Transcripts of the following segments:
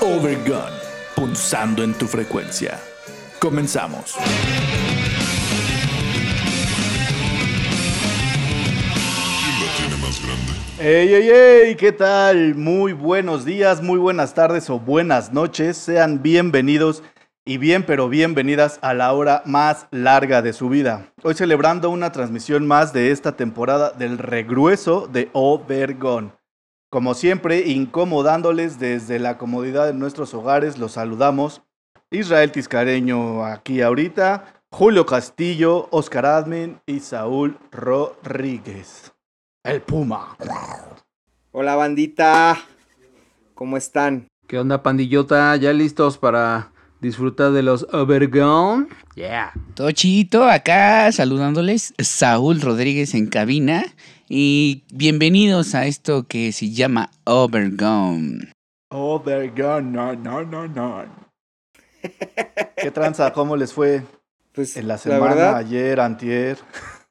Overgun, punzando en tu frecuencia. Comenzamos. ¡Ey, ey, ey! ¿Qué tal? Muy buenos días, muy buenas tardes o buenas noches. Sean bienvenidos y bien, pero bienvenidas a la hora más larga de su vida. Hoy celebrando una transmisión más de esta temporada del regrueso de Overgon. Como siempre, incomodándoles desde la comodidad de nuestros hogares, los saludamos. Israel Tiscareño aquí ahorita, Julio Castillo, Oscar Admin y Saúl Rodríguez. El Puma. Hola bandita, ¿cómo están? ¿Qué onda, pandillota? ¿Ya listos para disfrutar de los Overgone? Yeah. Todo chito, acá saludándoles, Saúl Rodríguez en cabina y bienvenidos a esto que se llama Overgone. Overgun, no, no, no, no. ¿Qué tranza? ¿Cómo les fue Pues en la la semana, verdad, ayer, antier?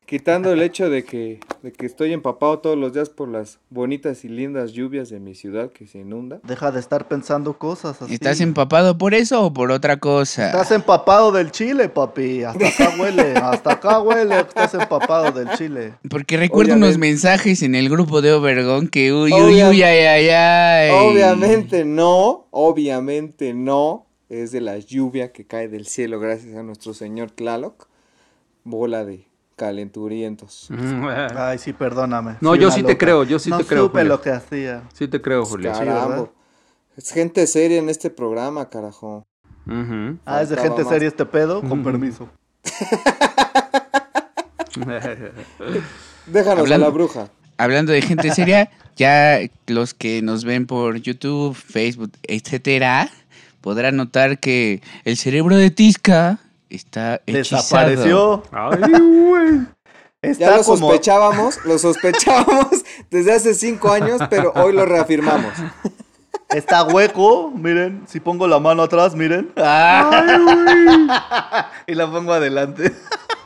Quitando el hecho de que, de que estoy empapado todos los días por las bonitas y lindas lluvias de mi ciudad que se inunda. Deja de estar pensando cosas así. ¿Estás empapado por eso o por otra cosa? Estás empapado del chile, papi. Hasta acá huele, hasta acá huele. Estás empapado del chile. Porque recuerdo unos mensajes en el grupo de Overgone que uy, uy, uy, ay, ay, ay. Obviamente no, obviamente no, es de la lluvia que cae del cielo gracias a nuestro señor Tlaloc, bola de calenturientos. Ay, sí, perdóname. No, Fui yo sí te creo, yo sí no te creo, supe Julio. lo que hacía. Sí te creo, Julio. sí. ¿verdad? Caramba, es gente seria en este programa, carajo. Ah, es de gente más. seria este pedo. Con permiso. Déjanos Hablando- a la bruja. Hablando de gente seria, ya los que nos ven por YouTube, Facebook, etcétera, podrán notar que el cerebro de Tisca está hechizado. Desapareció. Ay, güey. Ya lo como. sospechábamos, lo sospechábamos desde hace cinco años, pero hoy lo reafirmamos. Está hueco. Miren, si pongo la mano atrás, miren. y la pongo adelante.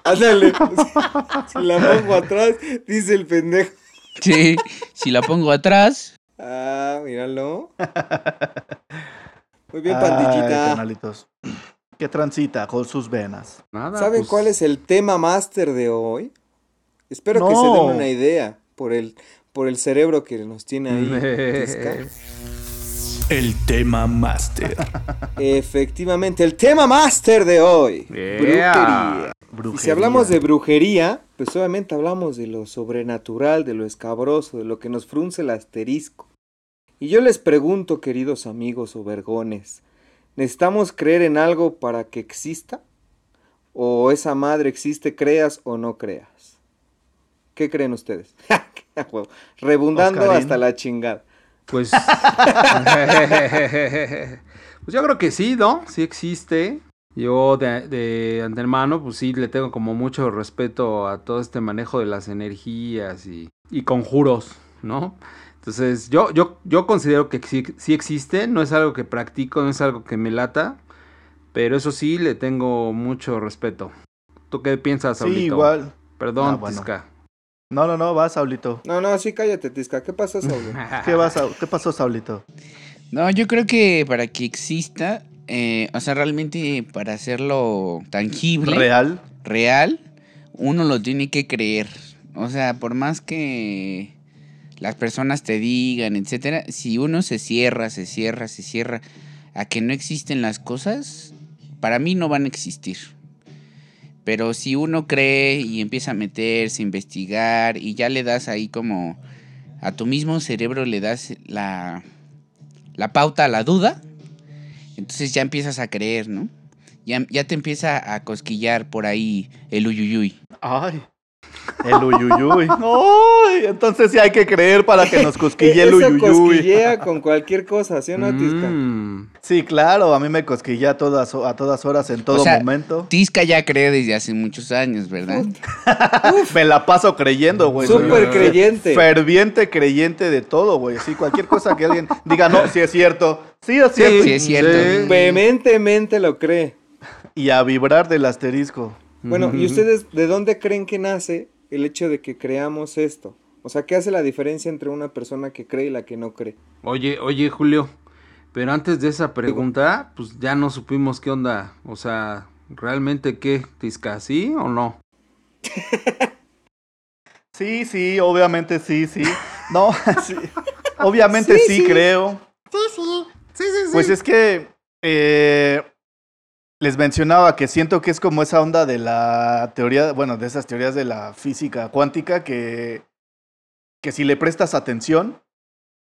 Ándale. Si la pongo atrás, dice el pendejo. Sí, si la pongo atrás, Ah, míralo. Muy bien, Ay, pandillita. carnalitos. Que transita con sus venas. Nada, ¿Saben pues, cuál es el tema máster de hoy? Espero que se den una idea por el, por el cerebro que nos tiene ahí. El tema máster. Efectivamente, el tema máster de hoy. Yeah. Brujería. Y Brujería. si hablamos de brujería, pues obviamente hablamos de lo sobrenatural, de lo escabroso, de lo que nos frunce el asterisco. Y yo les pregunto, queridos amigos o vergones, ¿necesitamos creer en algo para que exista? ¿O esa madre existe, creas o no creas? ¿Qué creen ustedes? Rebundando Oscarín. hasta la chingada. Pues. pues yo creo que sí, ¿no? Sí existe. Yo de, de antemano, pues sí, le tengo como mucho respeto a todo este manejo de las energías y, y conjuros, ¿no? Entonces, yo, yo, yo considero que sí, sí existe, no es algo que practico, no es algo que me lata, pero eso sí, le tengo mucho respeto. ¿Tú qué piensas, Sí, Saulito? igual. Perdón, Ah, bueno. Tisca. No, no, no, vas, Saulito. No, no, sí, cállate, Tisca. ¿Qué pasó, Saúl? ¿Qué, vas, Saul- ¿Qué pasó, Saulito? No, yo creo que para que exista, eh, o sea, realmente para hacerlo tangible, Real. real, uno lo tiene que creer. O sea, por más que las personas te digan, etcétera, si uno se cierra, se cierra, se cierra a que no existen las cosas, para mí no van a existir. Pero si uno cree y empieza a meterse, a investigar y ya le das ahí como a tu mismo cerebro le das la, la pauta a la duda, entonces ya empiezas a creer, ¿no? Ya, ya te empieza a cosquillar por ahí el uyuyuy. Ay. El uyuyuy. Ay, entonces sí hay que creer para que nos cosquille el Eso uyuyuy. cosquillea con cualquier cosa, ¿sí o no, Tisca? Mm. Sí, claro, a mí me cosquilla a todas, a todas horas, en todo O sea, momento. Tisca ya cree desde hace muchos años, ¿verdad? Me la paso creyendo, güey. Súper creyente. Ferviente creyente de todo, güey. Sí, cualquier cosa que alguien diga, no, sí es cierto. Sí es cierto. Sí es cierto. Sí. Vehementemente lo cree. Y a vibrar del asterisco. Bueno, ¿y ustedes de dónde creen que nace el hecho de que creamos esto? O sea, ¿qué hace la diferencia entre una persona que cree y la que no cree? Oye, oye, Julio, pero antes de esa pregunta, pues ya no supimos qué onda. O sea, ¿realmente qué? ¿Tisca sí o no? Sí, sí, obviamente sí, sí. No, sí. Obviamente sí, Sí, sí. creo. Sí, sí. Sí, sí, sí. Pues es que eh, les mencionaba que siento que es como esa onda de la teoría, bueno, de esas teorías de la física cuántica que, que si le prestas atención,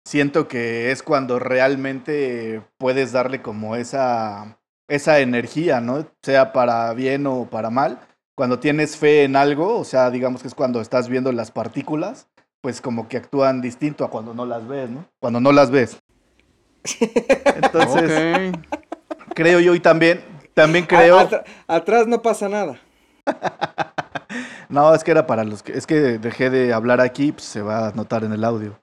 siento que es cuando realmente puedes darle como esa, esa energía, ¿no? Sea para bien o para mal. Cuando tienes fe en algo, o sea, digamos que es cuando estás viendo las partículas, pues como que actúan distinto a cuando no las ves, ¿no? Cuando no las ves. Entonces, Ok. creo yo y también, también creo. A- atrás no pasa nada. No, es que era para los que. Es que dejé de hablar aquí, pues se va a notar en el audio.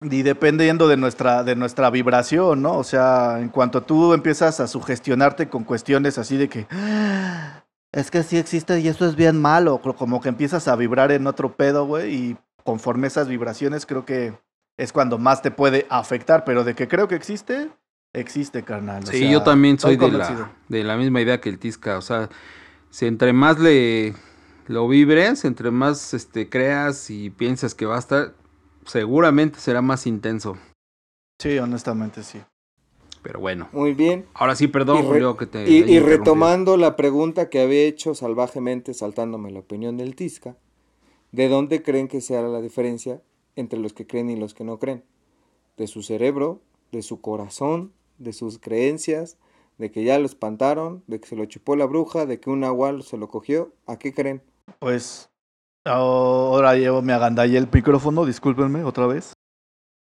Y dependiendo de nuestra, de nuestra vibración, ¿no? O sea, en cuanto tú empiezas a sugestionarte con cuestiones así de que. "Ah, Es que sí existe y eso es bien malo. co- Como que empiezas a vibrar en otro pedo, güey. Y conforme esas vibraciones, creo que es cuando más te puede afectar. Pero de que creo que existe, existe, carnal. o Sí, sea, yo también soy de la, de la misma idea que el Tisca. O sea, si entre más le lo vibres, entre más este creas y piensas que va a estar, seguramente será más intenso. Sí, honestamente sí. Pero bueno. Muy bien. Ahora sí, perdón, re- Julio, que te Y, y retomando la pregunta que había hecho salvajemente, saltándome la opinión del Tisca, ¿de dónde creen que sea la diferencia entre los que creen y los que no creen? ¿De su cerebro? ¿De su corazón? ¿De sus creencias? ¿De que ya lo espantaron? ¿De que se lo chupó la bruja? ¿De que un nahual se lo cogió? ¿A qué creen? Pues ahora llevo me agandallé el micrófono, discúlpenme otra vez.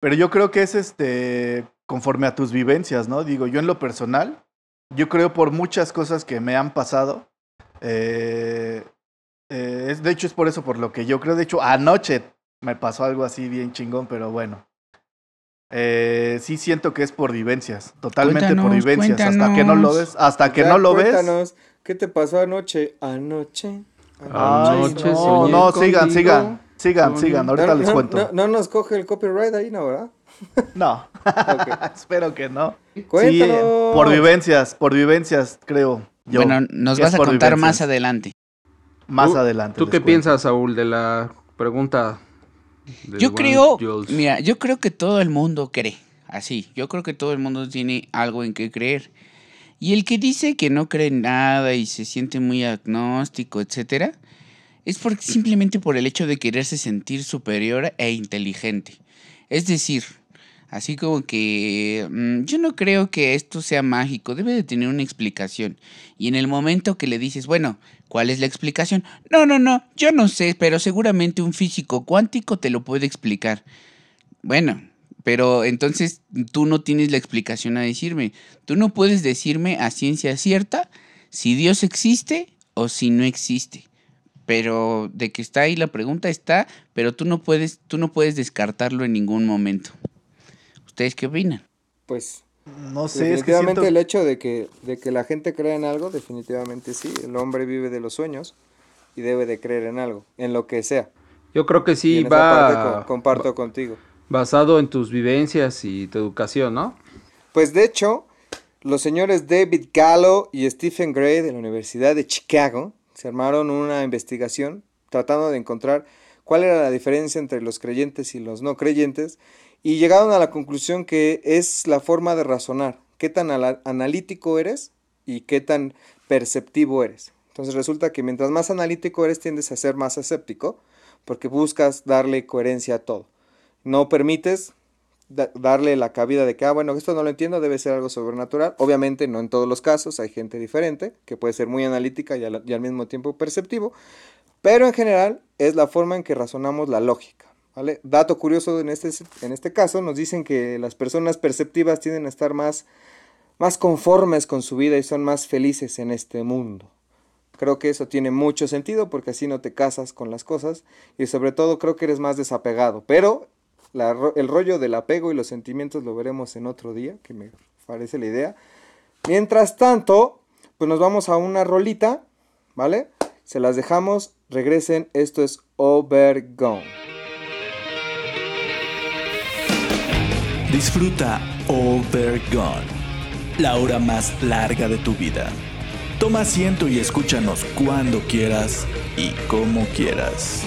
Pero yo creo que es este conforme a tus vivencias, ¿no? Digo, yo en lo personal, yo creo por muchas cosas que me han pasado. eh, eh, de hecho, es por eso por lo que yo creo. De hecho, anoche me pasó algo así bien chingón, pero bueno. Eh, sí siento que es por vivencias, totalmente por Cuéntanos, vivencias. Hasta que no lo ves, hasta que Ya, no lo ves. cuéntanos, ¿Qué te pasó anoche? Anoche. Ay, Anoche no, soñé no, sigan, contigo. sigan, sigan, sigan, ahorita No, les no, cuento. No, no nos coge el copyright ahí, ¿no, verdad? No, espero que no. Sí, Cuéntanos. por vivencias, por vivencias, creo. Yo, bueno, nos vas a contar vivencias. más adelante. Más ¿Tú- adelante. ¿Tú qué cuento. piensas, Saúl, de la pregunta? Yo creo, mira, yo creo que todo el mundo cree, así. Yo creo que todo el mundo tiene algo en que creer. Y el que dice que no cree en nada y se siente muy agnóstico, etcétera, es por, simplemente por el hecho de quererse sentir superior e inteligente. Es decir, así como que mm, yo no creo que esto sea mágico, debe de tener una explicación. Y en el momento que le dices, bueno, ¿cuál es la explicación? No, no, no, yo no sé, pero seguramente un físico cuántico te lo puede explicar. Bueno, pero entonces tú no tienes la explicación a decirme. Tú no puedes decirme a ciencia cierta si Dios existe o si no existe. Pero de que está ahí la pregunta está, pero tú no puedes, tú no puedes descartarlo en ningún momento. ¿Ustedes qué opinan? Pues No sé, es que definitivamente siento... el hecho de que, de que la gente crea en algo, definitivamente sí. El hombre vive de los sueños y debe de creer en algo, en lo que sea. Yo creo que Y sí esa parte va co- comparto contigo. basado en tus vivencias y tu educación, ¿no? Pues de hecho, los señores David Gallo y Stephen Gray de la Universidad de Chicago se armaron una investigación tratando de encontrar cuál era la diferencia entre los creyentes y los no creyentes y llegaron a la conclusión que es la forma de razonar, qué tan analítico eres y qué tan perceptivo eres. Entonces resulta que mientras más analítico eres tiendes a ser más escéptico porque buscas darle coherencia a todo. No permites da- darle la cabida de que, ah, bueno, esto no lo entiendo, debe ser algo sobrenatural. Obviamente, no en todos los casos, hay gente diferente que puede ser muy analítica y al, y al mismo tiempo perceptivo, pero en general es la forma en que razonamos la lógica. Dato curioso en este, en este caso, nos dicen que las personas perceptivas tienden a estar más, más conformes con su vida y son más felices en este mundo. Creo que eso tiene mucho sentido porque así no te casas con las cosas y sobre todo creo que eres más desapegado. Pero el rollo del apego y los sentimientos lo veremos en otro día, que me parece la idea. Mientras tanto, pues nos vamos a una rolita, ¿vale? Se las dejamos, regresen, esto es Overgone. Disfruta Overgone, la hora más larga de tu vida. Toma asiento y escúchanos cuando quieras y como quieras.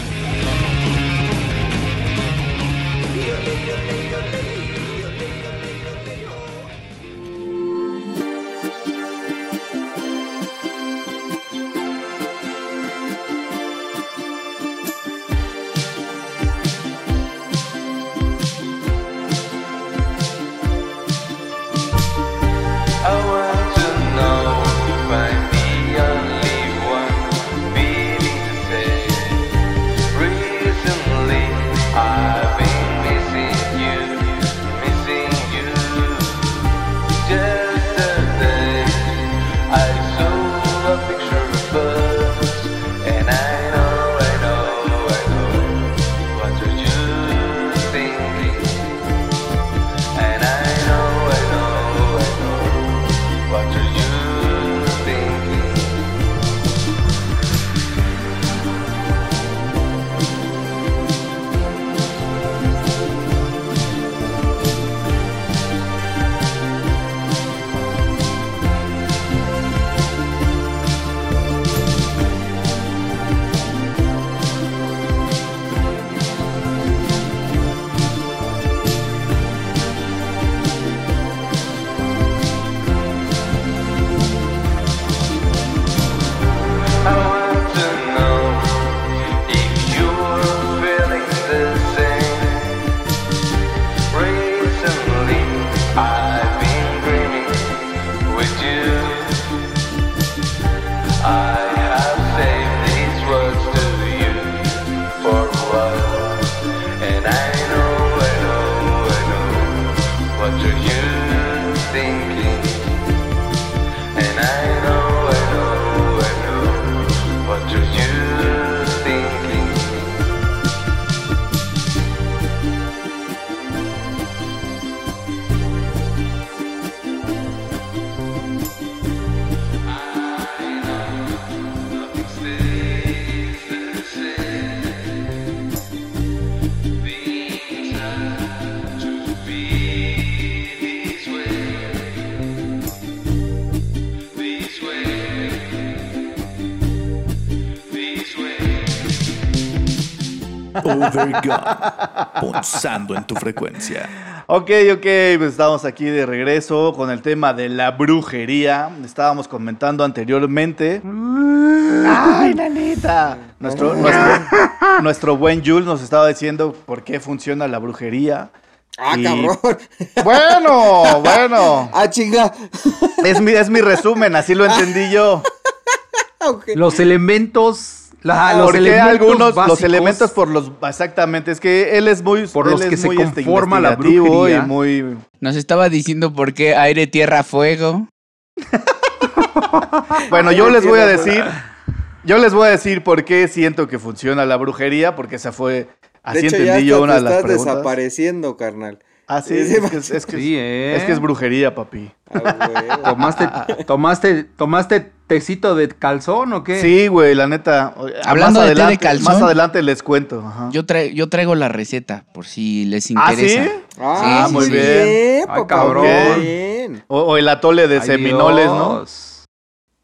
Overgone, punzando en tu frecuencia. Ok, ok, pues estamos aquí de regreso con el tema de la brujería. Estábamos comentando anteriormente. ¡Ay, nanita! Nuestro, nuestro, nuestro buen Jules nos estaba diciendo por qué funciona la brujería. Ah, Y- cabrón. Bueno, bueno. Ah, chinga. Es mi, es mi resumen, así lo entendí yo. Los elementos. La- los Porque elementos algunos, los elementos por los, exactamente, es que él es muy, Por los que se este, conforma la brujería. y muy, Nos estaba diciendo por qué aire, tierra, fuego. Bueno, yo les voy a decir, yo les voy a decir por qué siento que funciona la brujería, porque esa fue, así de hecho, ya entendí yo una de las estás preguntas. desapareciendo, carnal. Ah, sí, es que es, es que Sí, ¿eh? es que es brujería, papi. Ah. ¿Tomaste, tomaste, ¿Tomaste tecito de calzón o qué? Sí, güey, la neta. Hablando más de té de adelante, calzón. Más adelante les cuento. ajá. Yo, tra- yo traigo la receta, por si les ¿Ah, interesa. sí? Ah, Sí, muy sí, sí. bien. Ay, cabrón. muy bien. O, o el atole de Ay, seminoles, ¿no? Dios.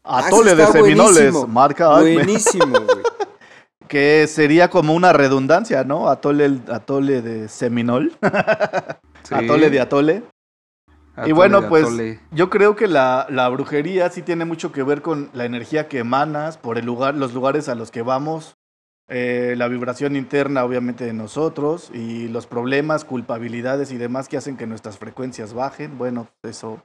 Ah, Atole ese de seminoles, buenísimo. marca Acme. Buenísimo, güey. Que sería como una redundancia, ¿no? Atole, atole de seminol. Sí. Atole de atole. Y bueno, pues atole. yo creo que la, la brujería sí tiene mucho que ver con la energía que emanas por el lugar, los lugares a los que vamos, eh, la vibración interna obviamente de nosotros y los problemas, culpabilidades y demás que hacen que nuestras frecuencias bajen. Bueno, eso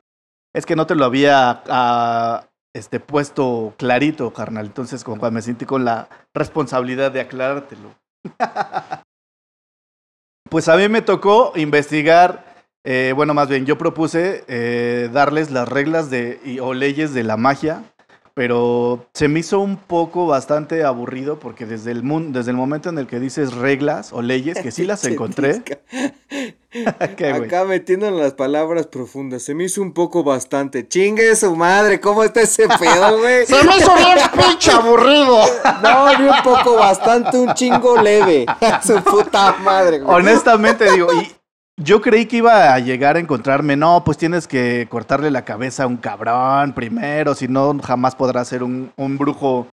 es que no te lo había ah, este, puesto clarito, carnal. Entonces, como cuando me sentí con la responsabilidad de aclarártelo. Pues a mí me tocó investigar, eh, bueno, más bien yo propuse eh, darles las reglas de, y- o leyes de la magia, pero se me hizo un poco bastante aburrido porque desde el, desde el momento en el que dices reglas o leyes, que sí las encontré. Acá metiendo en las palabras profundas. Se me hizo un poco bastante. Chingue su madre, ¿cómo está ese pedo, güey? Se me hizo bien pinche aburrido. No, ni un poco bastante, un chingo leve. su puta madre, güey. Honestamente digo, y yo creí que iba a llegar a encontrarme, no, pues tienes que cortarle la cabeza a un cabrón primero, si no, jamás podrás ser un, un brujo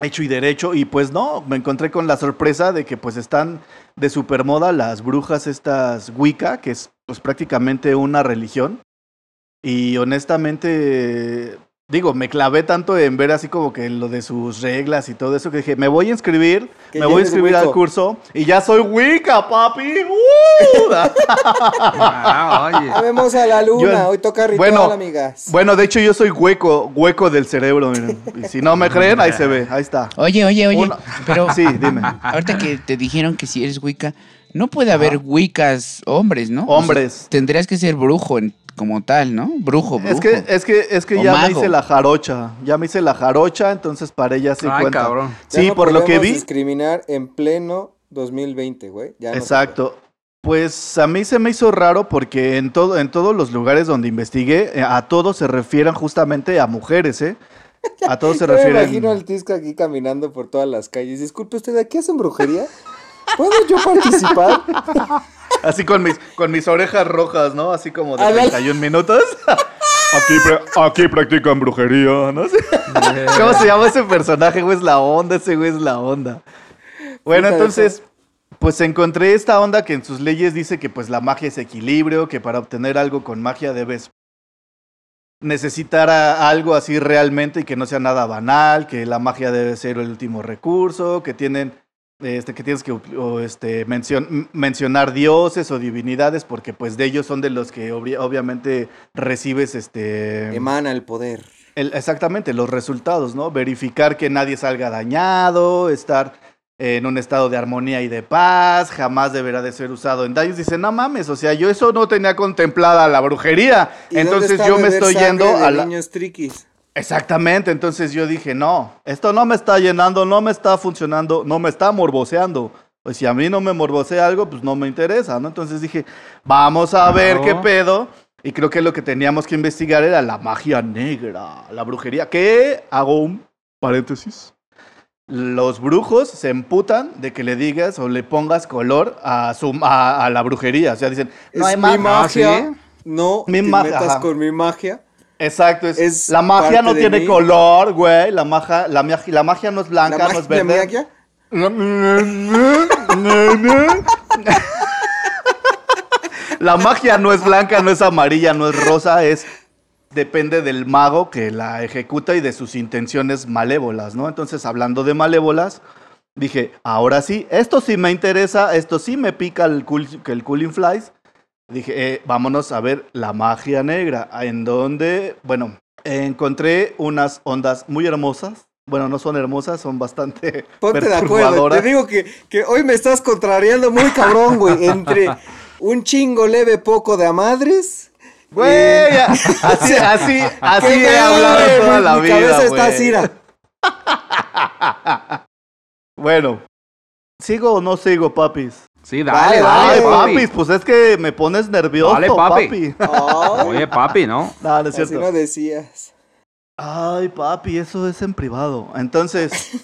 hecho y derecho. Y pues no, me encontré con la sorpresa de que pues están de supermoda las brujas estas Wicca, que es pues prácticamente una religión. Y honestamente, digo, me clavé tanto en ver así como que lo de sus reglas y todo eso que dije, me voy a inscribir, me voy a inscribir al curso y ya soy Wicca, papi. ¡Uh! Ah, oye. Vemos a la luna, Yo- hoy toca ritual, bueno, amigas. Bueno, de hecho yo soy hueco, hueco del cerebro, miren. Y si no me creen, ahí se ve, ahí está. Oye, oye, oye, Una- pero Sí, dime. ahorita que te dijeron que si eres Wicca, no puede haber Wiccas hombres, ¿no? O sea, Hombres. tendrías que ser brujo en- como tal, ¿no? Brujo, brujo. Es que, es que, es que O ya me mago. hice la jarocha. Ya me hice la jarocha, entonces para ella sí Ay, cuenta. cabrón. Ya Sí, no por lo que vi. discriminar en pleno 2020, güey. Ya no Exacto. Pues a mí se me hizo raro porque en todo, en todos los lugares donde investigué, eh, a todos se refieren justamente a mujeres, ¿eh? A todos se. Yo me refieren. imagino al Tisco aquí caminando por todas las calles. Disculpe usted, ¿aquí hacen brujería? ¿Puedo yo participar? Así con mis, con mis orejas rojas, ¿no? Así como de Ándale. 31 minutos. Aquí, aquí practican brujería, ¿no? ¿Cómo se llama ese personaje, güey? Es la onda, ese güey es la onda. Bueno, entonces, pues encontré esta onda que en sus leyes dice que pues la magia es equilibrio, que para obtener algo con magia debes necesitar a- algo así realmente y que no sea nada banal, que la magia debe ser el último recurso, que tienen este que tienes que o, este mencion- mencionar dioses o divinidades porque pues de ellos son de los que obvi- obviamente recibes este Emana el poder. el- exactamente, los resultados, ¿no? Verificar que nadie salga dañado, estar en un estado de armonía y de paz, jamás deberá de ser usado en daños. Dice, no mames, o sea, yo eso no tenía contemplada la brujería. ¿Y dónde Entonces yo me estoy yendo a la... niños triquis? Exactamente, entonces yo dije, no, esto no me está llenando, no me está funcionando, no me está morboseando. Pues si a mí no me morbosea algo, pues no me interesa, ¿no? Entonces dije, vamos a ver qué pedo. Y creo que lo que teníamos que investigar era la magia negra, la brujería. Que hago un paréntesis. Los brujos se emputan de que le digas o le pongas color a, su, a, a la brujería. O sea, dicen, no hay mi magia. magia. ¿sí? No Mi te magia, metas ajá. con mi magia. Exacto, es, Es la magia no tiene mí. color, güey. La magia, la, magia, la magia no es blanca, La no es verde. magia. La magia no es blanca, no es amarilla, no es rosa, es depende del mago que la ejecuta y de sus intenciones malévolas, ¿no? Entonces, hablando de malévolas, dije, ahora sí, esto sí me interesa, esto sí me pica el, cool, que el Cooling Flies. Dije, eh, vámonos a ver la magia negra, en donde, bueno, encontré unas ondas muy hermosas. Bueno, no son hermosas, son bastante Ponte de acuerdo. Te digo que, que hoy me estás contrariando muy cabrón, güey. Entre un chingo leve poco de a madres. Güey, eh, así, así, así ¿qué he hablado toda la mi vida, cabeza está así. Bueno, ¿sigo o no sigo, papis? Sí, dale, Dale, dale, Ay, papi. papis, pues es que me pones nervioso, Dale, papi. papi. Oye, papi, ¿no? No es así cierto. no decías. Ay, papi, eso es en privado. Entonces.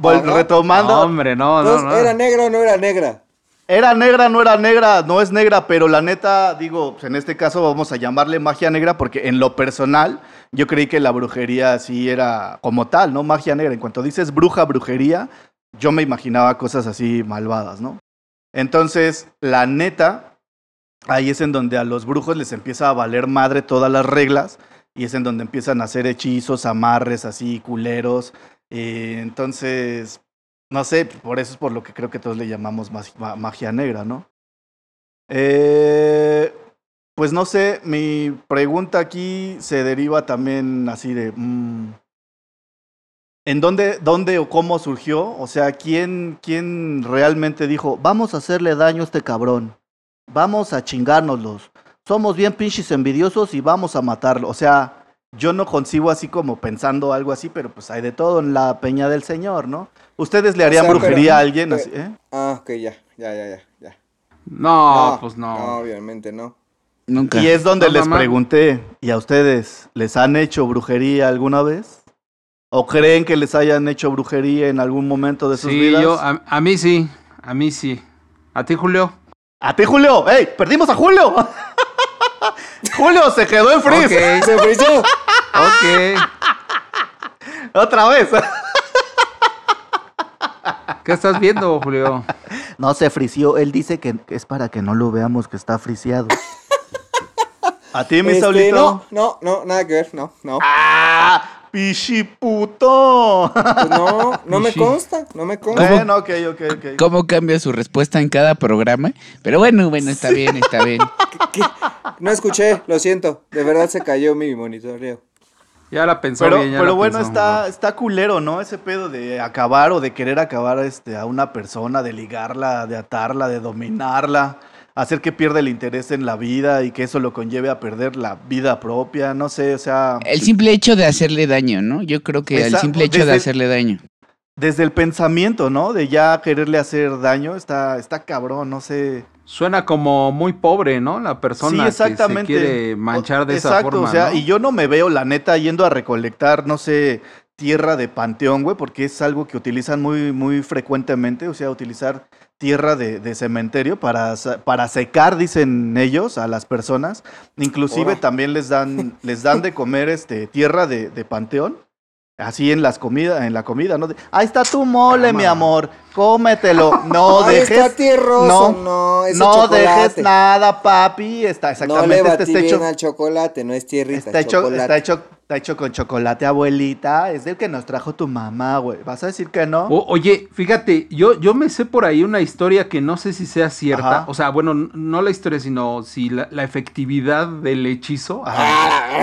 Vol- retomando. No, hombre, no, no, Entonces, no. ¿era negra o no era negra? Era negra, no era negra, no es negra, pero la neta, digo, pues, en este caso vamos a llamarle magia negra porque en lo personal yo creí que la brujería sí era como tal, ¿no? Magia negra. En cuanto dices bruja, brujería, yo me imaginaba cosas así malvadas, ¿no? Entonces, la neta, ahí es en donde a los brujos les empieza a valer madre todas las reglas y es en donde empiezan a hacer hechizos, amarres así, culeros. Eh, entonces, no sé, por eso es por lo que creo que todos le llamamos magia negra, ¿no? Eh, pues no sé, mi pregunta aquí se deriva también así de... mm, ¿En dónde, dónde o cómo surgió? O sea, ¿quién, ¿quién realmente dijo, vamos a hacerle daño a este cabrón? Vamos a chingárnoslos. Somos bien pinches envidiosos y vamos a matarlo. O sea, yo no concibo así como pensando algo así, pero pues hay de todo en la peña del señor, ¿no? ¿Ustedes le O harían sea, brujería pero- a alguien pero- así, eh? Ah, ok, ya, ya, ya, ya. ya. No, pues no. No, obviamente no. Nunca. Y es donde No, les mamá. pregunté, ¿y a ustedes les han hecho brujería alguna vez? ¿O creen que les hayan hecho brujería en algún momento de sus Sí, vidas? yo, a, a mí sí, a mí sí. ¿A ti, Julio? ¡A ti, Julio! ¡Ey! ¡Perdimos a Julio! ¡Julio se quedó en freeze! Ok, Se frició. Ok. ¡Otra vez! ¿Qué estás viendo, Julio? No se frició. Él dice que es para que no lo veamos que está friciado. ¿A ti, mi Este, Saulito? no, no, no, nada que ver, no, no. ¡Ah! ¡Pichiputo! Pues no, no me consta, no me consta. bueno, ok, ok, ok. ¿Cómo cambia su respuesta en cada programa? Pero bueno, bueno, está bien, está bien. ¿Qué? No escuché, lo siento. De verdad se cayó mi monitoreo. Ya la pensó Pero, bien, ya pero la bueno, pensó. está, está culero, ¿no? Ese pedo de acabar o de querer acabar este, a una persona, de ligarla, de atarla, de dominarla, hacer que pierda el interés en la vida y que eso lo conlleve a perder la vida propia, no sé, o sea, El simple hecho de hacerle daño, ¿no? Yo creo que el simple hecho desde- de hacerle daño. Desde el pensamiento, ¿no? De ya quererle hacer daño, está, está cabrón, no sé. Suena como muy pobre, ¿no? La persona sí, exactamente. que se quiere manchar de esa exacto, forma, o sea, ¿no? y yo no me veo, la neta, yendo a recolectar, no sé, tierra de panteón, güey, porque es algo que utilizan muy, muy frecuentemente, o sea, utilizar tierra de, de cementerio para, para secar, dicen ellos, a las personas. Inclusive también les dan, les dan de comer este, tierra de, de panteón. Así en las comidas, en la comida, ¿no? De, Ahí está tu mole, mi Cama. amor, cómetelo. No dejes. está tierroso, no, no, ese no chocolate. dejes nada, papi. Está No exactamente. le este batí está bien hecho, al chocolate, no es tierrita, Está hecho, chocolate. está, hecho, está hecho con chocolate, abuelita. Es del que nos trajo tu mamá, güey. ¿Vas a decir que no? O- oye, fíjate, yo, yo me sé por ahí una historia que no sé si sea cierta. Ajá. O sea, bueno, no la historia, sino si la, la efectividad del hechizo. Ajá.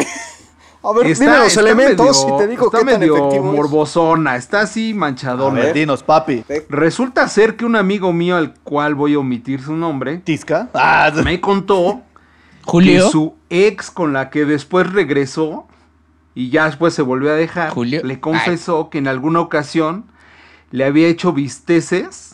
A ver, Está- dime los está elementos medio- y te digo está qué tan medio efectivo es. morbosona, está así A manchadona. ver, dinos, papi. Resulta ser que un amigo mío, al cual voy a omitir su nombre, ¿Tisca? Ah, me contó que su ex con la que después regresó y ya después se volvió a dejar, Julio. le confesó que en alguna ocasión le había hecho bisteces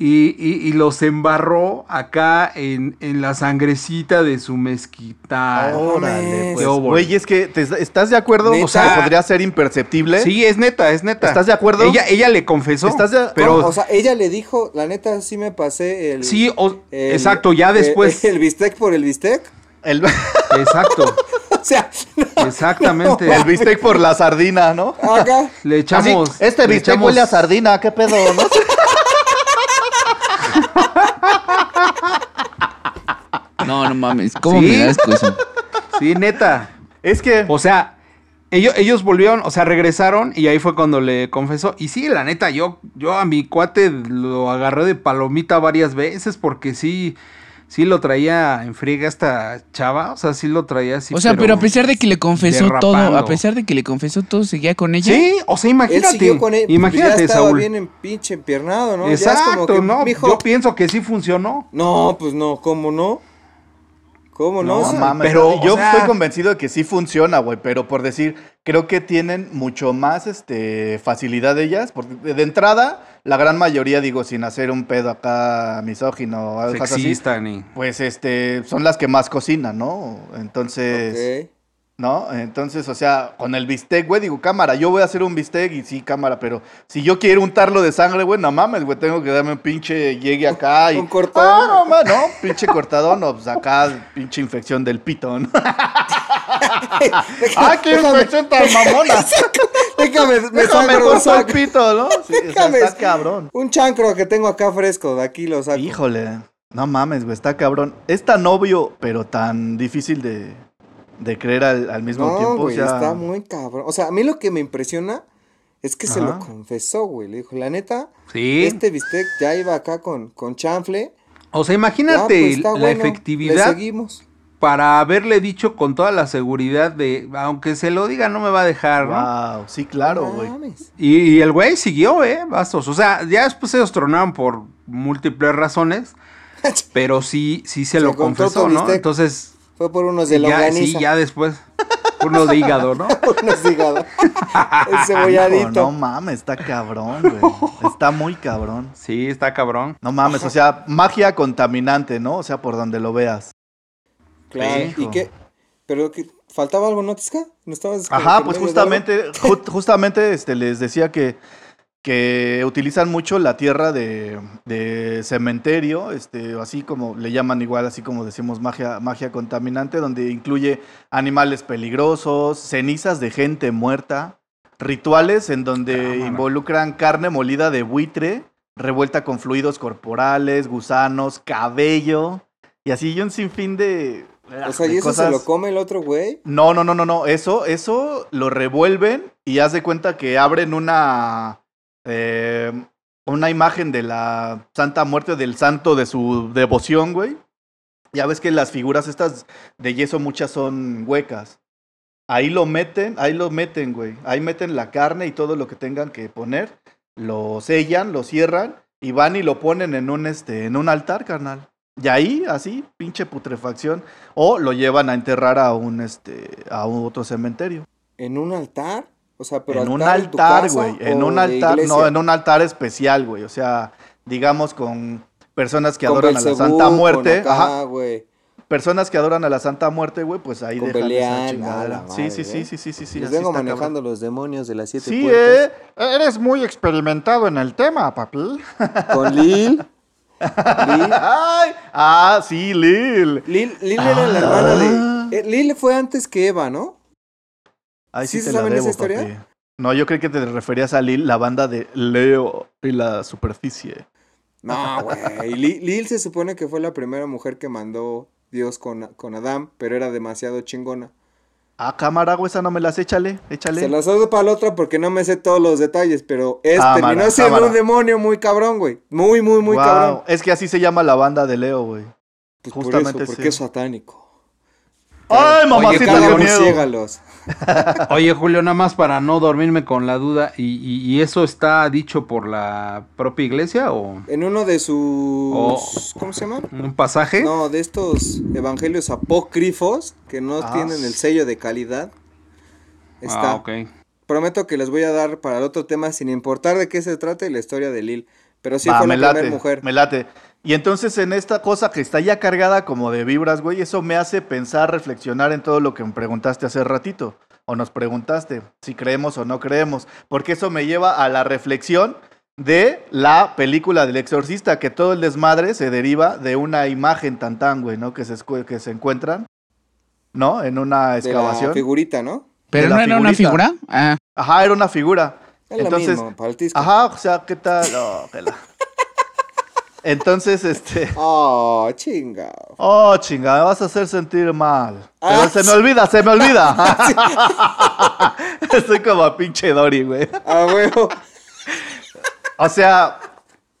y, y- y los embarró acá en, en la sangrecita de su mezquita. Órale, pues. Güey, es que, te- ¿estás de acuerdo? O sea, podría ser imperceptible. Sí, es neta, es neta. ¿Estás de acuerdo? Ella, ella le confesó. ¿Estás de- pero No, o sea, ella le dijo, la neta, sí me pasé el... sí, o- el- exacto, ya después. El, bistec por el bistec. El, Exacto, O sea, exactamente. el bistec por la sardina, ¿no? acá. Le Así, echamos. este bistec echamos- huele a sardina, ¿qué pedo, no? No, no mames, ¿cómo ¿Sí? me das eso? Sí, neta. Es que... O sea, ellos, ellos volvieron, o sea, regresaron y ahí fue cuando le confesó. Y sí, la neta, yo, yo a mi cuate lo agarré de palomita varias veces porque sí, sí lo traía en friega esta chava. O sea, sí lo traía así. O sea, pero, a pesar de que le confesó todo, derrapando. a pesar de que le confesó todo, seguía con ella. Sí, o sea, Él imagínate. siguió con él. pues imagínate, ya estaba Saúl. bien en pinche empiernado, ¿no? Ya es Exacto, como que, ¿no? mijo, Yo pienso que sí funcionó. No, pues no, ¿cómo no? ¿Cómo no? No, mames, pero, o yo sea- estoy convencido de que sí funciona, güey, pero por decir, creo que tienen mucho más este facilidad ellas, porque de de entrada, la gran mayoría, digo, sin hacer un pedo acá misógino o algo así, pues este, son las que más cocinan, ¿no? Entonces, ok. ¿No? Entonces, o sea, con el bistec, güey, digo, cámara, yo voy a hacer un bistec y sí, cámara, pero si yo quiero untarlo de sangre, güey, no mames, güey, tengo que darme un pinche llegue acá y... Un cortadón. Ah, no, ma- no, pinche cortadón, no, pues acá, pinche infección del pito, ¿no? ¡Ah, qué infección tan mamona! Déjame, me Déjame el pito, ¿no? Sí, Déjame. está cabrón. Un chancro que tengo acá fresco, de aquí lo saco. Híjole, no mames, güey, está cabrón. Es tan obvio, pero tan difícil de, de creer al, al mismo No, tiempo. güey, o sea, está muy cabrón. O sea, a mí lo que me impresiona es que se lo confesó, güey. Le dijo, la neta, Sí. este bistec ya iba acá con, con chanfle. O sea, Ya, imagínate pues, está la bueno, Le efectividad seguimos. para haberle dicho con toda la seguridad de, aunque se lo diga, no me va a dejar, ¿no? Wow, sí, claro, No güey. mames. Y, y el güey siguió, ¿eh? Bastos. O sea, ya después ellos tronaron por múltiples razones, pero sí, sí se, Se lo confesó, ¿no? bistec. Entonces, Fue por unos de ya, sí, longaniza. ya después, uno de hígado, ¿no? unos de hígado. El Hijo, cebolladito. no mames, está cabrón, güey. Está muy cabrón. Sí, está cabrón. No mames, o sea, magia contaminante, ¿no? O sea, por donde lo veas. Claro. Hijo. ¿Y qué? Pero, qué- ¿Faltaba algo, Notisca? ¿No estabas Ajá, pues justamente, ju- justamente este, les decía que, que utilizan mucho la tierra de, de cementerio, este, así como le llaman igual, así como decimos magia, magia contaminante, donde incluye animales peligrosos, cenizas de gente muerta, rituales en donde involucran carne molida de buitre, revuelta con fluidos corporales, gusanos, cabello, y así y un sinfín de... O sea, ¿y eso se lo come el otro güey? no, no, no, no, no. Eso, eso lo revuelven y haz de cuenta que abren una. Eh, una imagen de la Santa Muerte del santo de su devoción, güey. Ya ves que las figuras estas de yeso muchas son huecas. Ahí lo meten, ahí lo meten, güey. Ahí meten la carne y todo lo que tengan que poner. Lo sellan, lo cierran y van y lo ponen en un, este, en un altar, carnal. Y ahí, así, pinche putrefacción. O lo llevan a enterrar a un, este, a otro cementerio. ¿En un altar? O sea, pero en un altar güey. En un altar, no, en un altar especial, güey. O sea, digamos con personas que Con adoran a la Santa con Muerte. acá, Ajá. güey. Personas que adoran a la Santa Muerte, güey, pues ahí Con dejan Belial, esa a chingadera. la Sí, madre, sí, sí, ¿eh? sí, sí, sí, sí. Les vengo está, manejando cabrón. los demonios de las siete Sí, puertas. eh. Eres muy experimentado en el tema, papi. Con Lil. Lil. Ay, ah, sí, Lil. Lil, Lil era la hermana Ah. de... eh, Lil fue antes que Eva, ¿no? Ahí sí, ¿Sí se la saben esa historia? papi. No, yo creo que te referías a Lil, la banda de Leo y la superficie. No, güey. Lil, Lil se supone que fue la primera mujer que mandó Dios con, con Adán, pero era demasiado chingona. Ah, cámara, güey, esa no me las échale, échale. Se las doy para la otra porque no me sé todos los detalles, pero es, terminó siendo cámara. un demonio muy cabrón, güey. Muy, muy, muy Guau, cabrón. Es que así se llama la banda de Leo, güey. Pues justamente por eso, porque sí. es satánico. ¡Ay, mamacita, Carga qué miedo! ciégalos. Oye, Julio, nada más para no dormirme con la duda, ¿y, y- y eso está dicho por la propia iglesia o En uno de sus... Oh. ¿Cómo se llama? un pasaje? No, de estos evangelios apócrifos que no Ah, tienen el sello de calidad. Está. Ah, ok. Prometo que les voy a dar para el otro tema, sin importar de qué se trate, la historia de Lil. Pero sí fue me la late, primera mujer. me late. Y entonces en esta cosa que está ya cargada como de vibras, güey, eso me hace pensar, reflexionar en todo lo que me preguntaste hace ratito. O nos preguntaste si creemos o no creemos. Porque eso me lleva a la reflexión de la película del exorcista, que todo el desmadre se deriva de una imagen tan tan, güey, ¿no? Que se, que se encuentran, ¿no? En una De la excavación. figurita, ¿no? ¿Pero no era una figura? Ah, Ajá, era una figura. Es Entonces, lo mismo, para el tisco. Ajá, o sea, ¿qué tal? No, que la- Entonces, este. Oh, chinga. Oh, chinga, me vas a hacer sentir mal. Pero Ah, se me olvida, se me olvida. Estoy como a pinche Dory, güey. Ah, huevo. O sea,